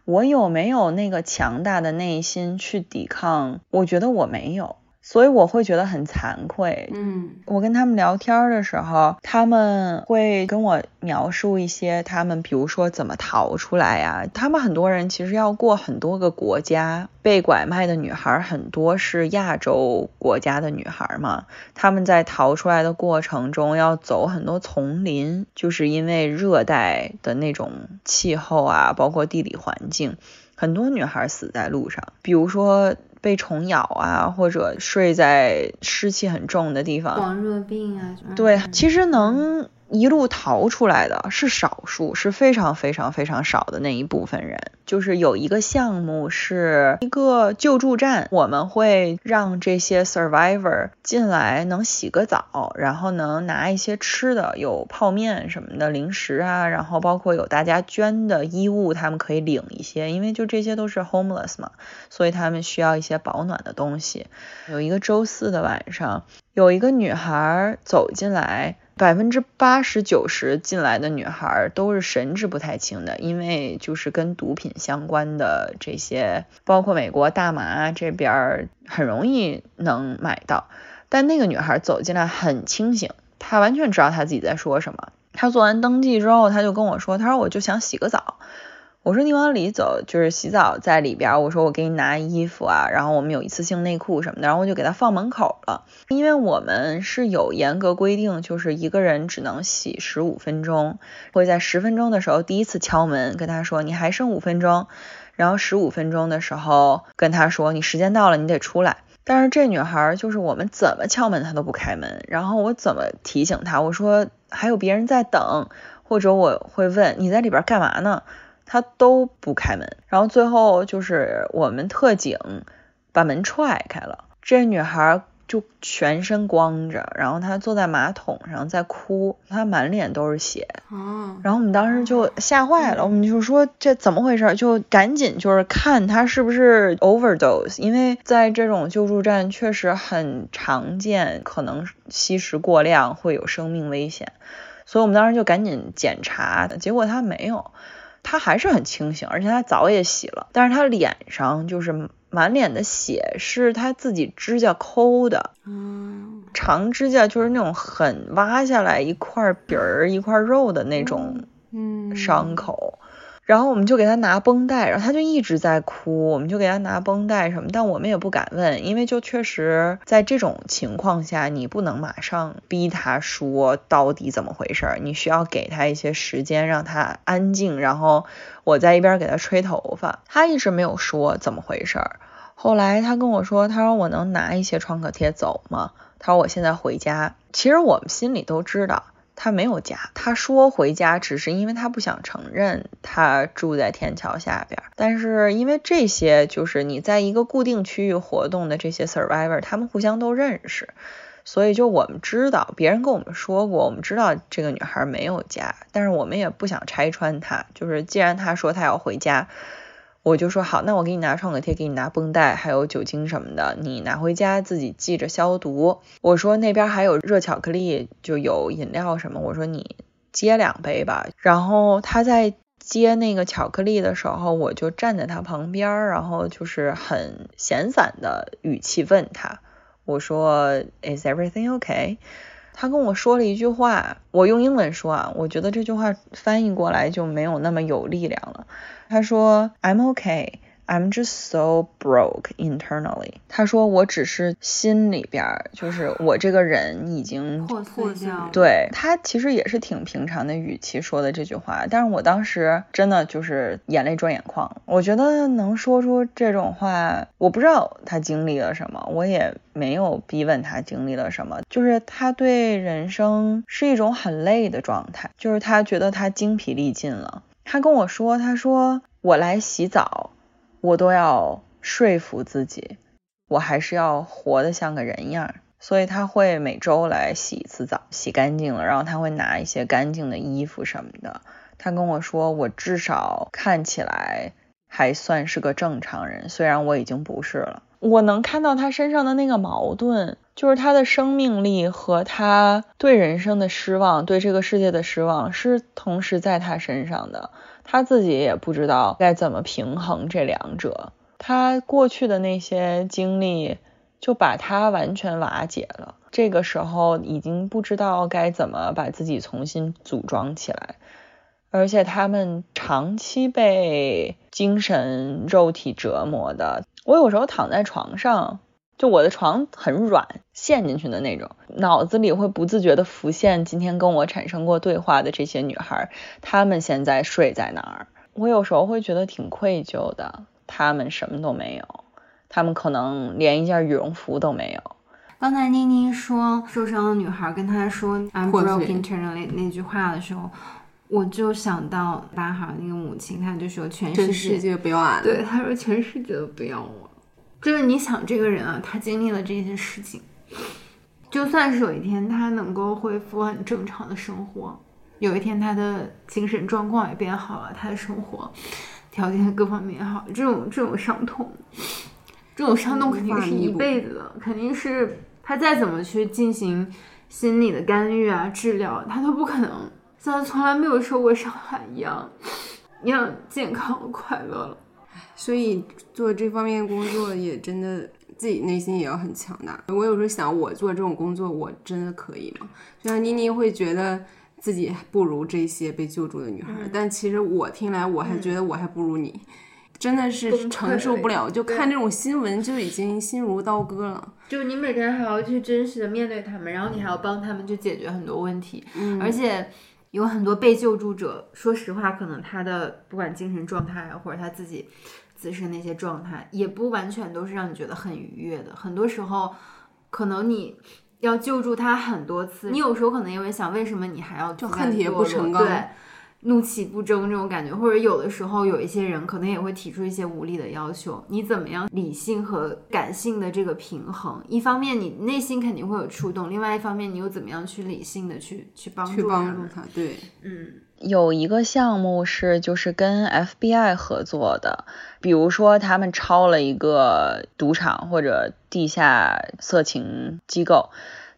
我有没有那个强大的内心去抵抗？我觉得我没有。所以我会觉得很惭愧。嗯，我跟他们聊天的时候，他们会跟我描述一些他们，比如说怎么逃出来呀。他们很多人其实要过很多个国家，被拐卖的女孩很多是亚洲国家的女孩嘛。他们在逃出来的过程中要走很多丛林，就是因为热带的那种气候啊，包括地理环境，很多女孩死在路上。比如说。被虫咬啊，或者睡在湿气很重的地方，黄热病啊，对，其实能。一路逃出来的是少数，是非常非常非常少的那一部分人。就是有一个项目是一个救助站，我们会让这些 survivor 进来能洗个澡，然后能拿一些吃的，有泡面什么的零食啊，然后包括有大家捐的衣物，他们可以领一些，因为就这些都是 homeless 嘛，所以他们需要一些保暖的东西。有一个周四的晚上，有一个女孩走进来。百分之八十九十进来的女孩都是神志不太清的，因为就是跟毒品相关的这些，包括美国大麻这边很容易能买到。但那个女孩走进来很清醒，她完全知道她自己在说什么。她做完登记之后，她就跟我说：“她说我就想洗个澡。”我说你往里走，就是洗澡在里边。我说我给你拿衣服啊，然后我们有一次性内裤什么的，然后我就给他放门口了。因为我们是有严格规定，就是一个人只能洗十五分钟，会在十分钟的时候第一次敲门，跟他说你还剩五分钟，然后十五分钟的时候跟他说你时间到了，你得出来。但是这女孩就是我们怎么敲门她都不开门，然后我怎么提醒她，我说还有别人在等，或者我会问你在里边干嘛呢？他都不开门，然后最后就是我们特警把门踹开了，这女孩就全身光着，然后她坐在马桶上在哭，她满脸都是血。哦，然后我们当时就吓坏了，我们就说这怎么回事？就赶紧就是看她是不是 overdose，因为在这种救助站确实很常见，可能吸食过量会有生命危险，所以我们当时就赶紧检查的，结果她没有，她还是很清醒，而且他澡也洗了，但是他脸上就是满脸的血，是他自己指甲抠的。嗯，长指甲就是那种很挖下来一块皮儿一块肉的那种嗯，伤口，然后我们就给他拿绷带，然后他就一直在哭，我们就给他拿绷带什么，但我们也不敢问，因为就确实在这种情况下，你不能马上逼他说到底怎么回事儿，你需要给他一些时间让他安静，然后我在一边给他吹头发，他一直没有说怎么回事儿。后来他跟我说，他说我能拿一些创可贴走吗？他说我现在回家。其实我们心里都知道他没有家，他说回家只是因为他不想承认他住在天桥下边。但是因为这些就是你在一个固定区域活动的这些 survivor，他们互相都认识，所以就我们知道，别人跟我们说过，我们知道这个女孩没有家，但是我们也不想拆穿她。就是既然她说她要回家。我就说好，那我给你拿创可贴，给你拿绷带，还有酒精什么的，你拿回家自己记着消毒。我说那边还有热巧克力，就有饮料什么，我说你接两杯吧。然后他在接那个巧克力的时候，我就站在他旁边，然后就是很闲散的语气问他，我说 Is everything okay？他跟我说了一句话，我用英文说啊，我觉得这句话翻译过来就没有那么有力量了。他说：“I'm okay, I'm just so broke internally。”他说：“我只是心里边，就是我这个人已经破碎掉。对他其实也是挺平常的语气说的这句话，但是我当时真的就是眼泪转眼眶。我觉得能说出这种话，我不知道他经历了什么，我也没有逼问他经历了什么，就是他对人生是一种很累的状态，就是他觉得他精疲力尽了。他跟我说，他说我来洗澡，我都要说服自己，我还是要活得像个人样。所以他会每周来洗一次澡，洗干净了，然后他会拿一些干净的衣服什么的。他跟我说，我至少看起来还算是个正常人，虽然我已经不是了。我能看到他身上的那个矛盾，就是他的生命力和他对人生的失望，对这个世界的失望是同时在他身上的。他自己也不知道该怎么平衡这两者。他过去的那些经历就把他完全瓦解了。这个时候已经不知道该怎么把自己重新组装起来。而且他们长期被精神、肉体折磨的。我有时候躺在床上，就我的床很软，陷进去的那种，脑子里会不自觉的浮现今天跟我产生过对话的这些女孩，她们现在睡在哪儿？我有时候会觉得挺愧疚的，她们什么都没有，她们可能连一件羽绒服都没有。刚才妮妮说受伤的女孩跟她说 "I'm broke internally" 那句话的时候，我就想到巴哈那个母亲，她就说全世界不要俺。对，他说全世界都不要我。就是你想这个人啊，他经历了这些事情，就算是有一天他能够恢复很正常的生活，有一天他的精神状况也变好了，他的生活条件各方面也好，这种这种伤痛，这种伤痛肯定是一辈子的，肯定是他再怎么去进行心理的干预啊、治疗，他都不可能像从来没有受过伤害一样，一样健康快乐了。所以做这方面工作也真的自己内心也要很强大。我有时候想，我做这种工作，我真的可以吗？就像妮妮会觉得自己不如这些被救助的女孩，但其实我听来，我还觉得我还不如你。真的是承受不了，就看这种新闻就已经心如刀割了。就是你每天还要去真实的面对他们，然后你还要帮他们去解决很多问题，嗯而且有很多被救助者，说实话，可能他的不管精神状态啊，或者他自己自身那些状态，也不完全都是让你觉得很愉悦的。很多时候，可能你要救助他很多次，你有时候可能也会想，为什么你还要就恨铁不成钢对。怒气不争这种感觉，或者有的时候有一些人可能也会提出一些无理的要求，你怎么样理性和感性的这个平衡？一方面你内心肯定会有触动，另外一方面你又怎么样去理性的去去帮助去帮助他？他，对，嗯有一个项目是就是跟 FBI 合作的，比如说他们抄了一个赌场或者地下色情机构，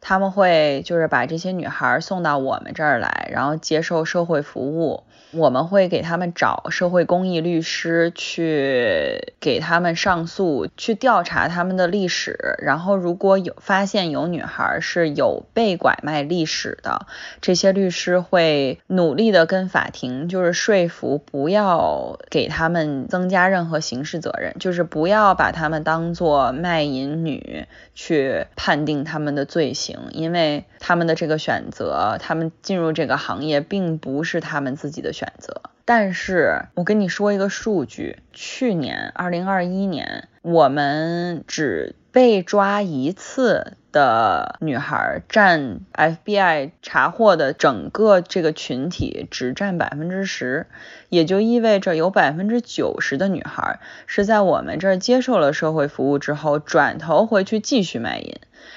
他们会就是把这些女孩送到我们这儿来，然后接受社会服务。我们会给他们找社会公益律师去给他们上诉，去调查他们的历史。然后如果有发现有女孩是有被拐卖历史的，这些律师会努力的跟法庭就是说服，不要给他们增加任何刑事责任，就是不要把他们当做卖淫女去判定他们的罪行，因为他们的这个选择，他们进入这个行业并不是他们自己的选择。但是我跟你说一个数据，去年二零二一年，我们只被抓一次的女孩占 FBI 查获的整个这个群体只占百分之十，也就意味着有百分之九十的女孩是在我们这儿接受了社会服务之后，转头回去继续卖淫。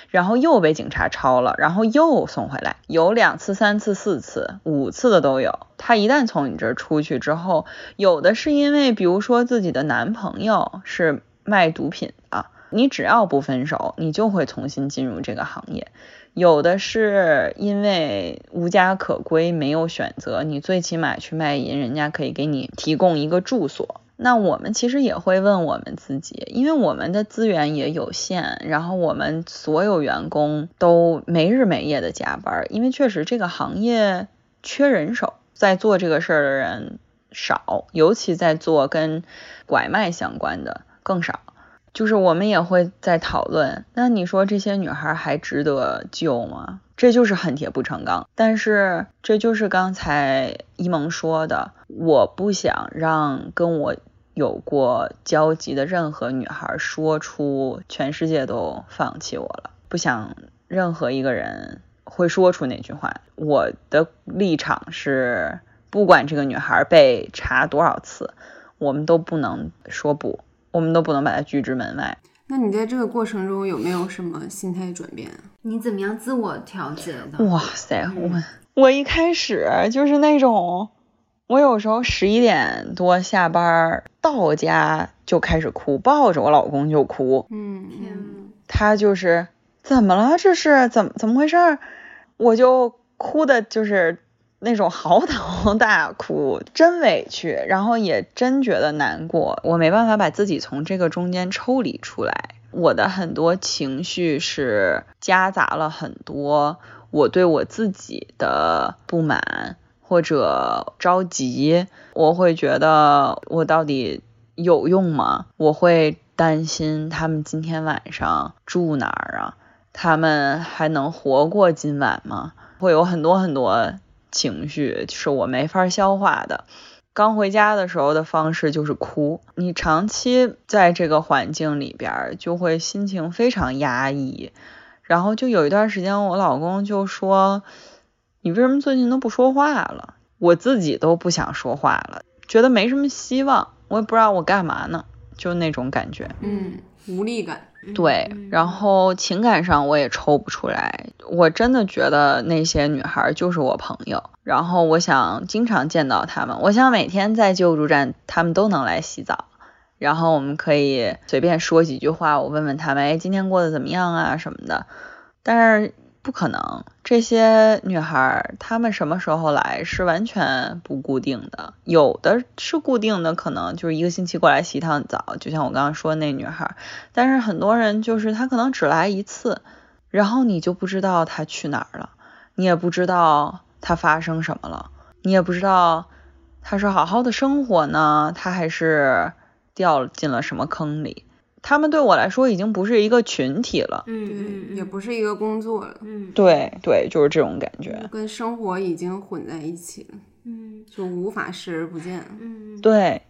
然后又被警察抄了，然后又送回来，有两次、三次、四次、五次的都有。他一旦从你这儿出去之后，有的是因为，比如说自己的男朋友是卖毒品的，你只要不分手，你就会重新进入这个行业；有的是因为无家可归，没有选择，你最起码去卖淫，人家可以给你提供一个住所。那我们其实也会问我们自己，因为我们的资源也有限，然后我们所有员工都没日没夜的加班，因为确实这个行业缺人手，在做这个事儿的人少，尤其在做跟拐卖相关的更少。就是我们也会在讨论，那你说这些女孩还值得救吗？这就是恨铁不成钢。但是这就是刚才一萌说的，我不想让跟我。有过交集的任何女孩说出全世界都放弃我了，不想任何一个人会说出那句话。我的立场是，不管这个女孩被查多少次，我们都不能说不，我们都不能把她拒之门外。那你在这个过程中有没有什么心态转变？你怎么样自我调节的？哇塞，我我一开始就是那种。我有时候十一点多下班到家就开始哭，抱着我老公就哭。嗯，他就是怎么了？这是怎么怎么回事？我就哭的就是那种嚎啕 <laughs> 大哭，真委屈，然后也真觉得难过。我没办法把自己从这个中间抽离出来，我的很多情绪是夹杂了很多我对我自己的不满。或者着急，我会觉得我到底有用吗？我会担心他们今天晚上住哪儿啊？他们还能活过今晚吗？会有很多很多情绪是我没法消化的。刚回家的时候的方式就是哭。你长期在这个环境里边，就会心情非常压抑。然后就有一段时间，我老公就说。你为什么最近都不说话了？我自己都不想说话了，觉得没什么希望，我也不知道我干嘛呢，就那种感觉，嗯，无力感，对，然后情感上我也抽不出来，我真的觉得那些女孩就是我朋友，然后我想经常见到她们，我想每天在救助站，她们都能来洗澡，然后我们可以随便说几句话，我问问她们，哎，今天过得怎么样啊什么的，但是。不可能，这些女孩她们什么时候来是完全不固定的，有的是固定的，可能就是一个星期过来洗一趟澡，就像我刚刚说那女孩。但是很多人就是她可能只来一次，然后你就不知道她去哪儿了，你也不知道她发生什么了，你也不知道她是好好的生活呢，她还是掉进了什么坑里。他们对我来说已经不是一个群体了，嗯，也不是一个工作了，嗯，对对，就是这种感觉，跟生活已经混在一起了，嗯，就无法视而不见，嗯，对，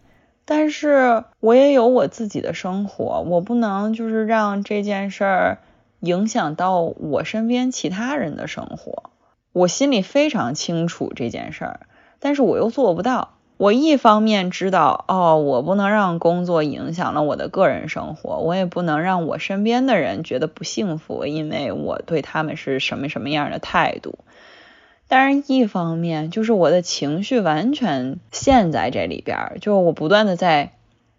但是我也有我自己的生活，我不能就是让这件事儿影响到我身边其他人的生活，我心里非常清楚这件事儿，但是我又做不到。我一方面知道，哦，我不能让工作影响了我的个人生活，我也不能让我身边的人觉得不幸福，因为我对他们是什么什么样的态度。但是，一方面就是我的情绪完全陷在这里边，就我不断的在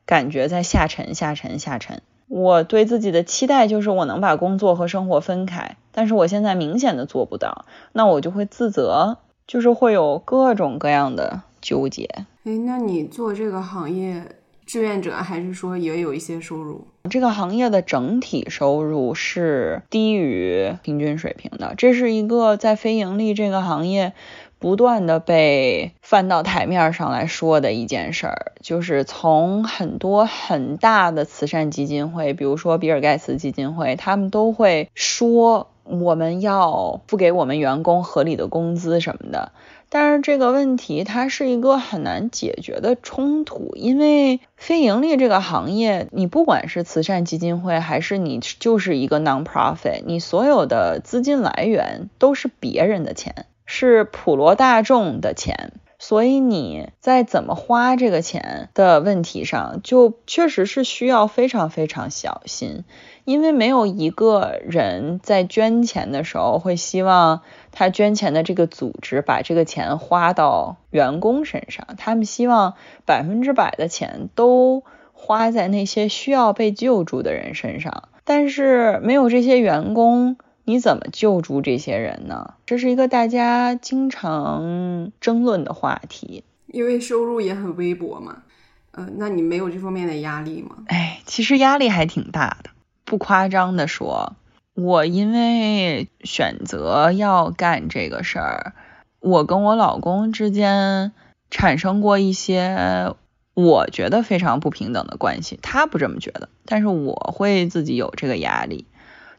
感觉在下沉、下沉、下沉。我对自己的期待就是我能把工作和生活分开，但是我现在明显的做不到，那我就会自责，就是会有各种各样的纠结。哎，那你做这个行业，志愿者还是说也有一些收入？这个行业的整体收入是低于平均水平的，这是一个在非盈利这个行业不断的被翻到台面上来说的一件事儿。就是从很多很大的慈善基金会，比如说比尔盖茨基金会，他们都会说我们要付给我们员工合理的工资什么的。但是这个问题它是一个很难解决的冲突，因为非盈利这个行业，你不管是慈善基金会，还是你就是一个 non-profit，你所有的资金来源都是别人的钱，是普罗大众的钱。所以你在怎么花这个钱的问题上，就确实是需要非常非常小心，因为没有一个人在捐钱的时候会希望他捐钱的这个组织把这个钱花到员工身上，他们希望百分之百的钱都花在那些需要被救助的人身上，但是没有这些员工。你怎么救助这些人呢？这是一个大家经常争论的话题，因为收入也很微薄嘛。呃，那你没有这方面的压力吗？哎，其实压力还挺大的。不夸张的说，我因为选择要干这个事儿，我跟我老公之间产生过一些我觉得非常不平等的关系。他不这么觉得，但是我会自己有这个压力。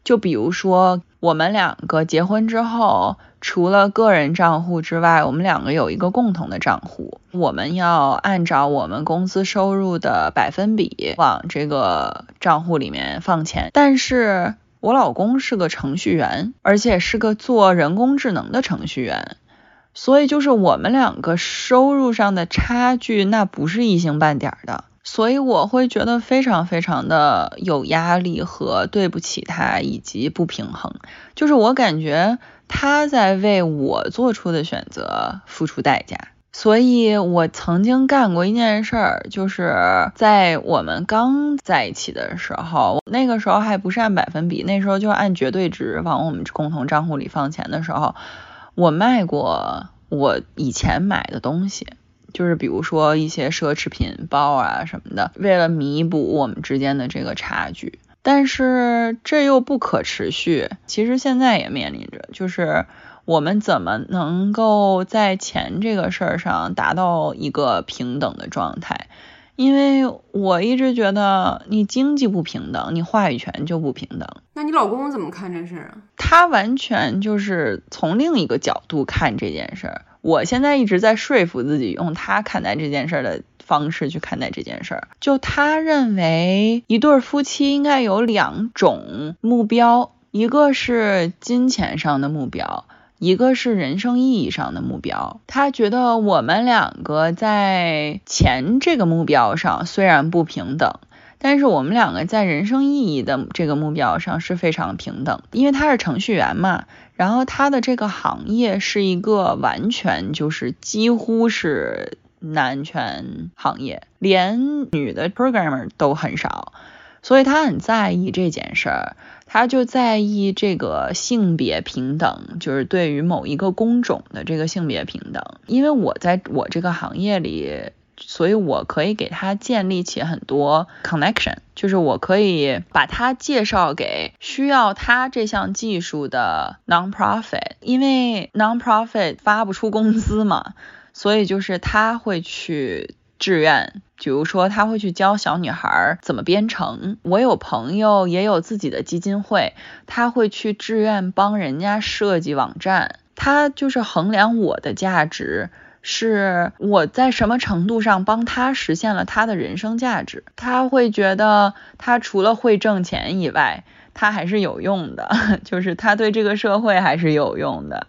就比如说，我们两个结婚之后，除了个人账户之外，我们两个有一个共同的账户，我们要按照我们公司收入的百分比往这个账户里面放钱。但是我老公是个程序员，而且是个做人工智能的程序员，所以就是我们两个收入上的差距，那不是一星半点的。所以我会觉得非常非常的有压力和对不起他，以及不平衡。就是我感觉他在为我做出的选择付出代价。所以我曾经干过一件事儿，就是在我们刚在一起的时候，那个时候还不是按百分比，那时候就按绝对值往我们共同账户里放钱的时候，我卖过我以前买的东西。就是比如说一些奢侈品包啊什么的，为了弥补我们之间的这个差距，但是这又不可持续。其实现在也面临着，就是我们怎么能够在钱这个事儿上达到一个平等的状态？因为我一直觉得，你经济不平等，你话语权就不平等。那你老公怎么看这事儿啊？他完全就是从另一个角度看这件事儿。我现在一直在说服自己，用他看待这件事的方式去看待这件事儿。就他认为，一对夫妻应该有两种目标，一个是金钱上的目标，一个是人生意义上的目标。他觉得我们两个在钱这个目标上虽然不平等。但是我们两个在人生意义的这个目标上是非常平等，因为他是程序员嘛，然后他的这个行业是一个完全就是几乎是男权行业，连女的 programmer 都很少，所以他很在意这件事儿，他就在意这个性别平等，就是对于某一个工种的这个性别平等，因为我在我这个行业里。所以我可以给他建立起很多 connection，就是我可以把他介绍给需要他这项技术的 non-profit，因为 non-profit 发不出工资嘛，所以就是他会去志愿，比如说他会去教小女孩怎么编程。我有朋友也有自己的基金会，他会去志愿帮人家设计网站，他就是衡量我的价值。是我在什么程度上帮他实现了他的人生价值？他会觉得他除了会挣钱以外，他还是有用的，<laughs> 就是他对这个社会还是有用的。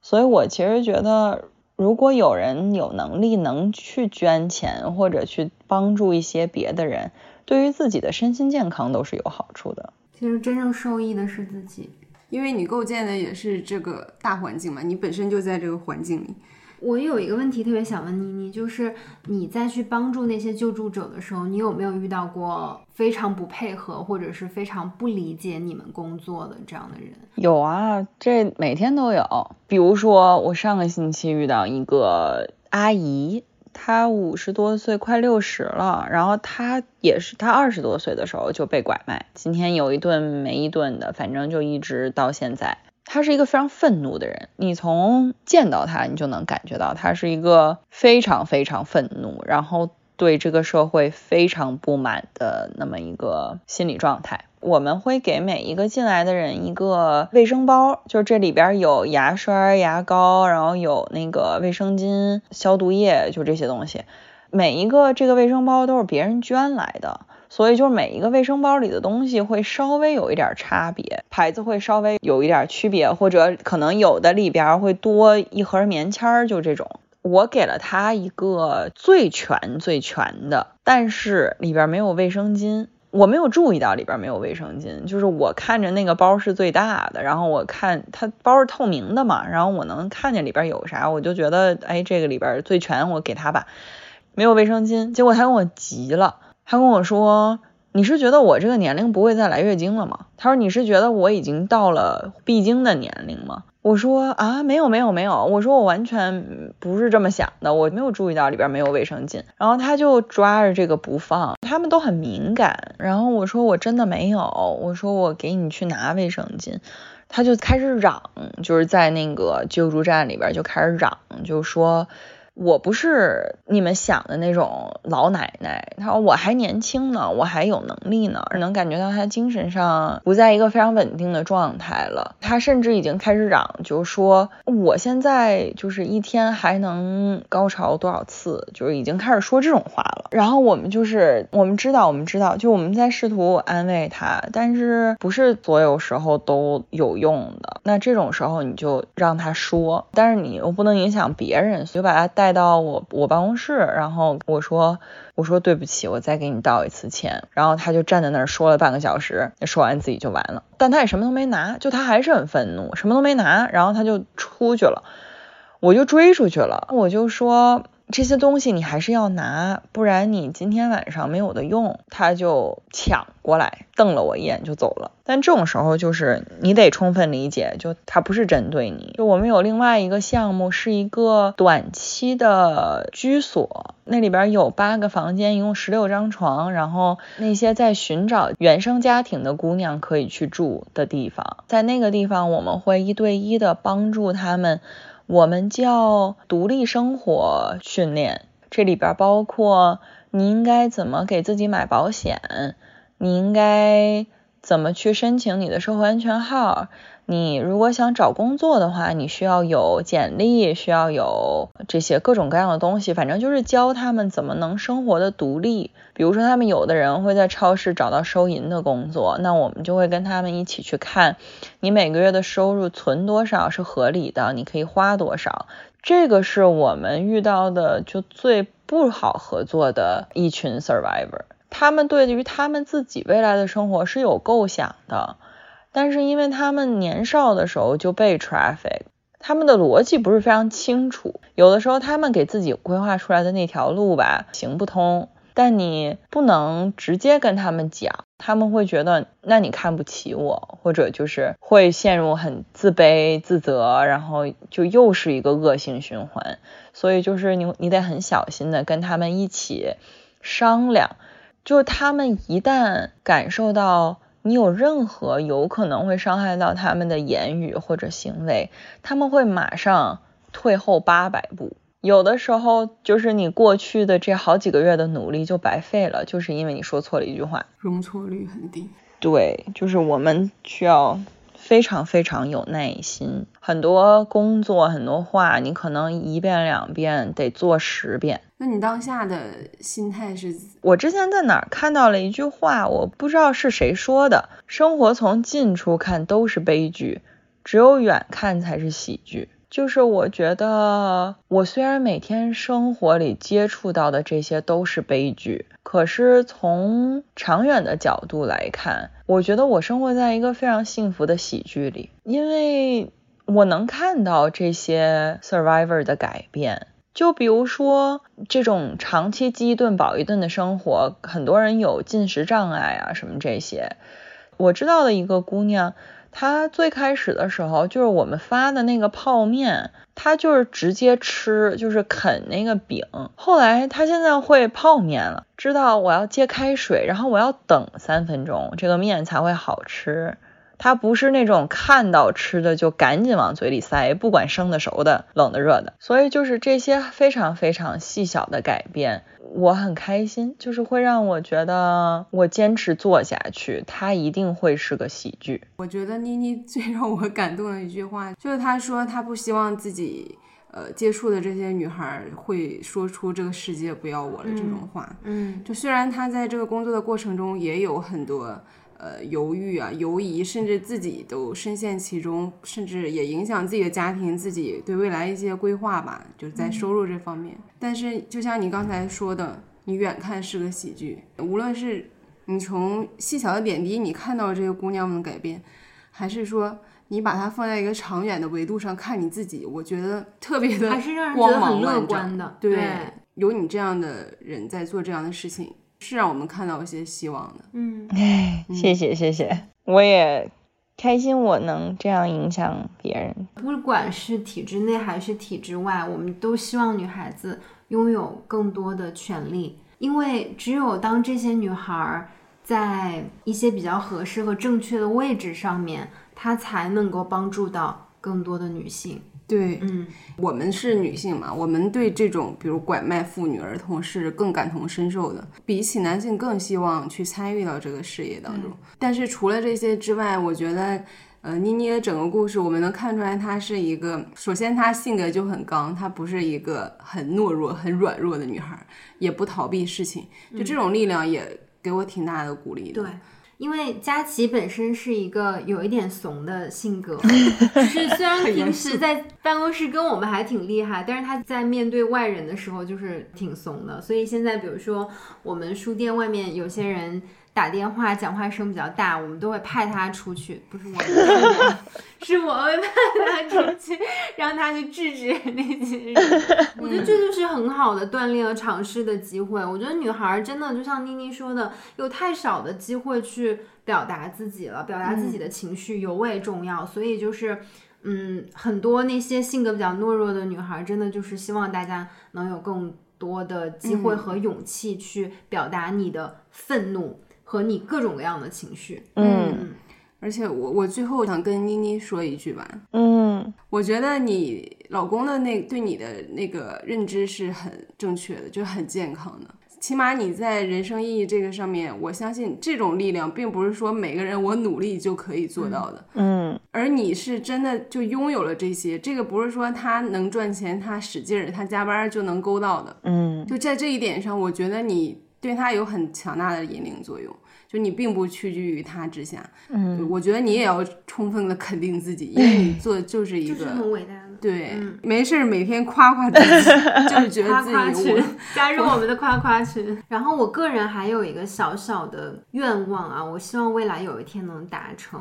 所以我其实觉得，如果有人有能力能去捐钱或者去帮助一些别的人，对于自己的身心健康都是有好处的。其实真正受益的是自己。因为你构建的也是这个大环境嘛，你本身就在这个环境里。我有一个问题特别想问妮妮，就是你在去帮助那些救助者的时候，你有没有遇到过非常不配合或者是非常不理解你们工作的这样的人？有啊，这每天都有。比如说，我上个星期遇到一个阿姨。他五十多岁，快六十了，然后他也是，他二十多岁的时候就被拐卖，今天有一顿没一顿的，反正就一直到现在。他是一个非常愤怒的人，你从见到他，你就能感觉到他是一个非常非常愤怒，然后。对这个社会非常不满的那么一个心理状态，我们会给每一个进来的人一个卫生包，就是这里边有牙刷、牙膏，然后有那个卫生巾、消毒液，就这些东西。每一个这个卫生包都是别人捐来的，所以就是每一个卫生包里的东西会稍微有一点差别，牌子会稍微有一点区别，或者可能有的里边会多一盒棉签，就这种。我给了他一个最全最全的，但是里边没有卫生巾。我没有注意到里边没有卫生巾，就是我看着那个包是最大的，然后我看它包是透明的嘛，然后我能看见里边有啥，我就觉得哎，这个里边最全，我给他吧。没有卫生巾，结果他跟我急了，他跟我说：“你是觉得我这个年龄不会再来月经了吗？”他说：“你是觉得我已经到了闭经的年龄吗？”我说啊，没有没有没有，我说我完全不是这么想的，我没有注意到里边没有卫生巾，然后他就抓着这个不放，他们都很敏感，然后我说我真的没有，我说我给你去拿卫生巾，他就开始嚷，就是在那个救助站里边就开始嚷，就说。我不是你们想的那种老奶奶，她说我还年轻呢，我还有能力呢，能感觉到她精神上不在一个非常稳定的状态了。她甚至已经开始嚷，就说我现在就是一天还能高潮多少次，就是已经开始说这种话了。然后我们就是我们知道，我们知道，就我们在试图安慰她，但是不是所有时候都有用的。那这种时候你就让他说，但是你又不能影响别人，所以把他带。带到我我办公室，然后我说我说对不起，我再给你道一次歉。然后他就站在那儿说了半个小时，说完自己就完了。但他也什么都没拿，就他还是很愤怒，什么都没拿，然后他就出去了，我就追出去了，我就说。这些东西你还是要拿，不然你今天晚上没有的用。他就抢过来，瞪了我一眼就走了。但这种时候就是你得充分理解，就他不是针对你。就我们有另外一个项目，是一个短期的居所，那里边有八个房间，一共十六张床，然后那些在寻找原生家庭的姑娘可以去住的地方，在那个地方我们会一对一的帮助他们。我们叫独立生活训练，这里边包括你应该怎么给自己买保险，你应该怎么去申请你的社会安全号。你如果想找工作的话，你需要有简历，需要有这些各种各样的东西，反正就是教他们怎么能生活的独立。比如说，他们有的人会在超市找到收银的工作，那我们就会跟他们一起去看，你每个月的收入存多少是合理的，你可以花多少。这个是我们遇到的就最不好合作的一群 survivor，他们对于他们自己未来的生活是有构想的。但是因为他们年少的时候就被 traffic，他们的逻辑不是非常清楚，有的时候他们给自己规划出来的那条路吧行不通，但你不能直接跟他们讲，他们会觉得那你看不起我，或者就是会陷入很自卑自责，然后就又是一个恶性循环，所以就是你你得很小心的跟他们一起商量，就他们一旦感受到。你有任何有可能会伤害到他们的言语或者行为，他们会马上退后八百步。有的时候就是你过去的这好几个月的努力就白费了，就是因为你说错了一句话。容错率很低。对，就是我们需要非常非常有耐心。很多工作，很多话，你可能一遍两遍得做十遍。那你当下的心态是？我之前在哪儿看到了一句话，我不知道是谁说的。生活从近处看都是悲剧，只有远看才是喜剧。就是我觉得，我虽然每天生活里接触到的这些都是悲剧，可是从长远的角度来看，我觉得我生活在一个非常幸福的喜剧里，因为我能看到这些 survivor 的改变。就比如说这种长期饥一顿饱一顿的生活，很多人有进食障碍啊什么这些。我知道的一个姑娘。她最开始的时候，就是我们发的那个泡面，她就是直接吃，就是啃那个饼。后来她现在会泡面了，知道我要接开水，然后我要等三分钟，这个面才会好吃。他不是那种看到吃的就赶紧往嘴里塞，不管生的熟的、冷的热的。所以就是这些非常非常细小的改变。我很开心，就是会让我觉得我坚持做下去，它一定会是个喜剧。我觉得妮妮最让我感动的一句话，就是她说她不希望自己呃接触的这些女孩会说出这个世界不要我了这种话。嗯，就虽然她在这个工作的过程中也有很多。呃，犹豫啊，犹疑，甚至自己都深陷其中，甚至也影响自己的家庭，自己对未来一些规划吧，就是在收入这方面。但是，就像你刚才说的，你远看是个喜剧，无论是你从细小的点滴你看到这个姑娘们的改变，还是说你把它放在一个长远的维度上看你自己，我觉得特别的还是让人觉得很乐观的。对，有你这样的人在做这样的事情。是让我们看到一些希望的，嗯，哎，<laughs> 谢谢谢谢，我也开心我能这样影响别人。不管是体制内还是体制外，我们都希望女孩子拥有更多的权利，因为只有当这些女孩在一些比较合适和正确的位置上面，她才能够帮助到更多的女性。对，嗯，我们是女性嘛，我们对这种比如拐卖妇女儿童是更感同身受的，比起男性更希望去参与到这个事业当中。但是除了这些之外，我觉得，呃，妮妮的整个故事，我们能看出来，她是一个，首先她性格就很刚，她不是一个很懦弱、很软弱的女孩，也不逃避事情，就这种力量也给我挺大的鼓励的。对。因为佳琪本身是一个有一点怂的性格，就是虽然平时在办公室跟我们还挺厉害，但是他在面对外人的时候就是挺怂的。所以现在比如说我们书店外面有些人。打电话讲话声比较大，我们都会派他出去，不是我，是我会派他出去，让他去制止那很好的锻炼和尝试的机会。我觉得女孩真的就像妮妮说的，有太少的机会去表达自己了，表达自己的情绪尤为重要。所以就是，嗯，很多那些性格比较懦弱的女孩，真的就是希望大家能有更多的机会和勇气去表达你的愤怒。和你各种各样的情绪，嗯，而且我我最后想跟妮妮说一句吧，嗯，我觉得你老公的那对你的那个认知是很正确的，就是很健康的，起码你在人生意义这个上面，我相信这种力量并不是说每个人我努力就可以做到的，嗯，而你是真的就拥有了这些，这个不是说他能赚钱，他使劲儿，他加班就能勾到的，嗯，就在这一点上，我觉得你。对他有很强大的引领作用，就你并不屈居于他之下。嗯，我觉得你也要充分的肯定自己，因为你做的就是一个很伟大的。对，没事每天夸夸自己，<laughs> 就是觉得自己加入我们的夸夸群。然后我个人还有一个小小的愿望啊，我希望未来有一天能达成。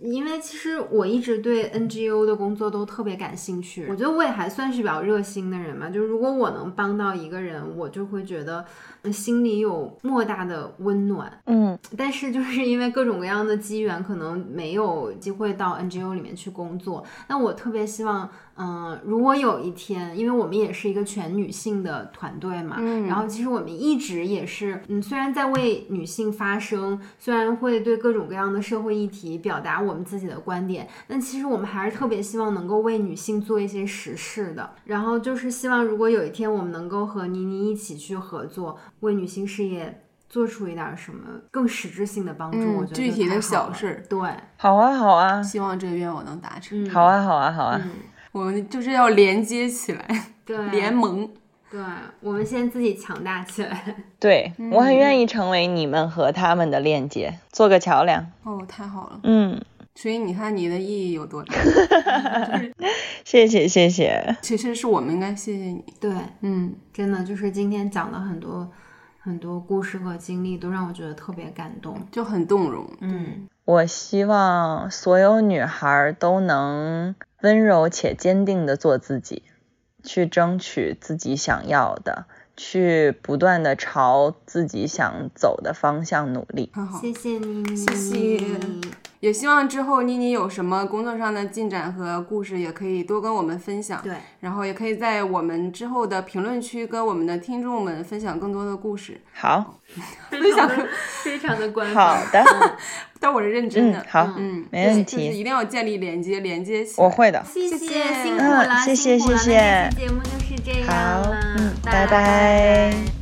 因为其实我一直对 NGO 的工作都特别感兴趣，我觉得我也还算是比较热心的人嘛。就是如果我能帮到一个人，我就会觉得心里有莫大的温暖。嗯，<laughs> 但是就是因为各种各样的机缘，可能没有机会到 NGO 里面去工作。那我特别希望。嗯，如果有一天，因为我们也是一个全女性的团队嘛，嗯，然后其实我们一直也是，嗯，虽然在为女性发声，虽然会对各种各样的社会议题表达我们自己的观点，但其实我们还是特别希望能够为女性做一些实事的。然后就是希望，如果有一天我们能够和妮妮一起去合作，为女性事业做出一点什么更实质性的帮助，我觉得具体的小事，对，好啊，好啊，希望这个愿望能达成。好啊，好啊，好啊。我们就是要连接起来，对，联盟，对，我们先自己强大起来。<laughs> 对我很愿意成为你们和他们的链接，做个桥梁。哦，太好了。嗯，所以你看你的意义有多大。<laughs> 谢谢谢谢。其实是我们应该谢谢你。对，嗯，真的就是今天讲了很多很多故事和经历，都让我觉得特别感动。就很动容。嗯，我希望所有女孩都能温柔且坚定的做自己，去争取自己想要的，去不断的朝自己想走的方向努力。很好。谢谢你，谢谢也希望之后妮妮有什么工作上的进展和故事，也可以多跟我们分享。对，然后也可以在我们之后的评论区跟我们的听众们分享更多的故事。好 <laughs> <laughs> 非常的非常的官好。的，但我是认真的。嗯，好，嗯，没问就是一题，定要建立连接，连接起来。我会的。谢谢，谢谢辛苦了，嗯谢谢辛苦了谢谢那这期节目就是这样好了，嗯拜拜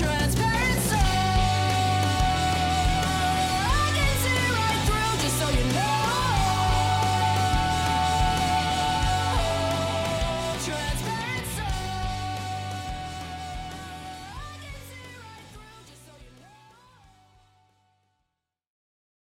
transparent.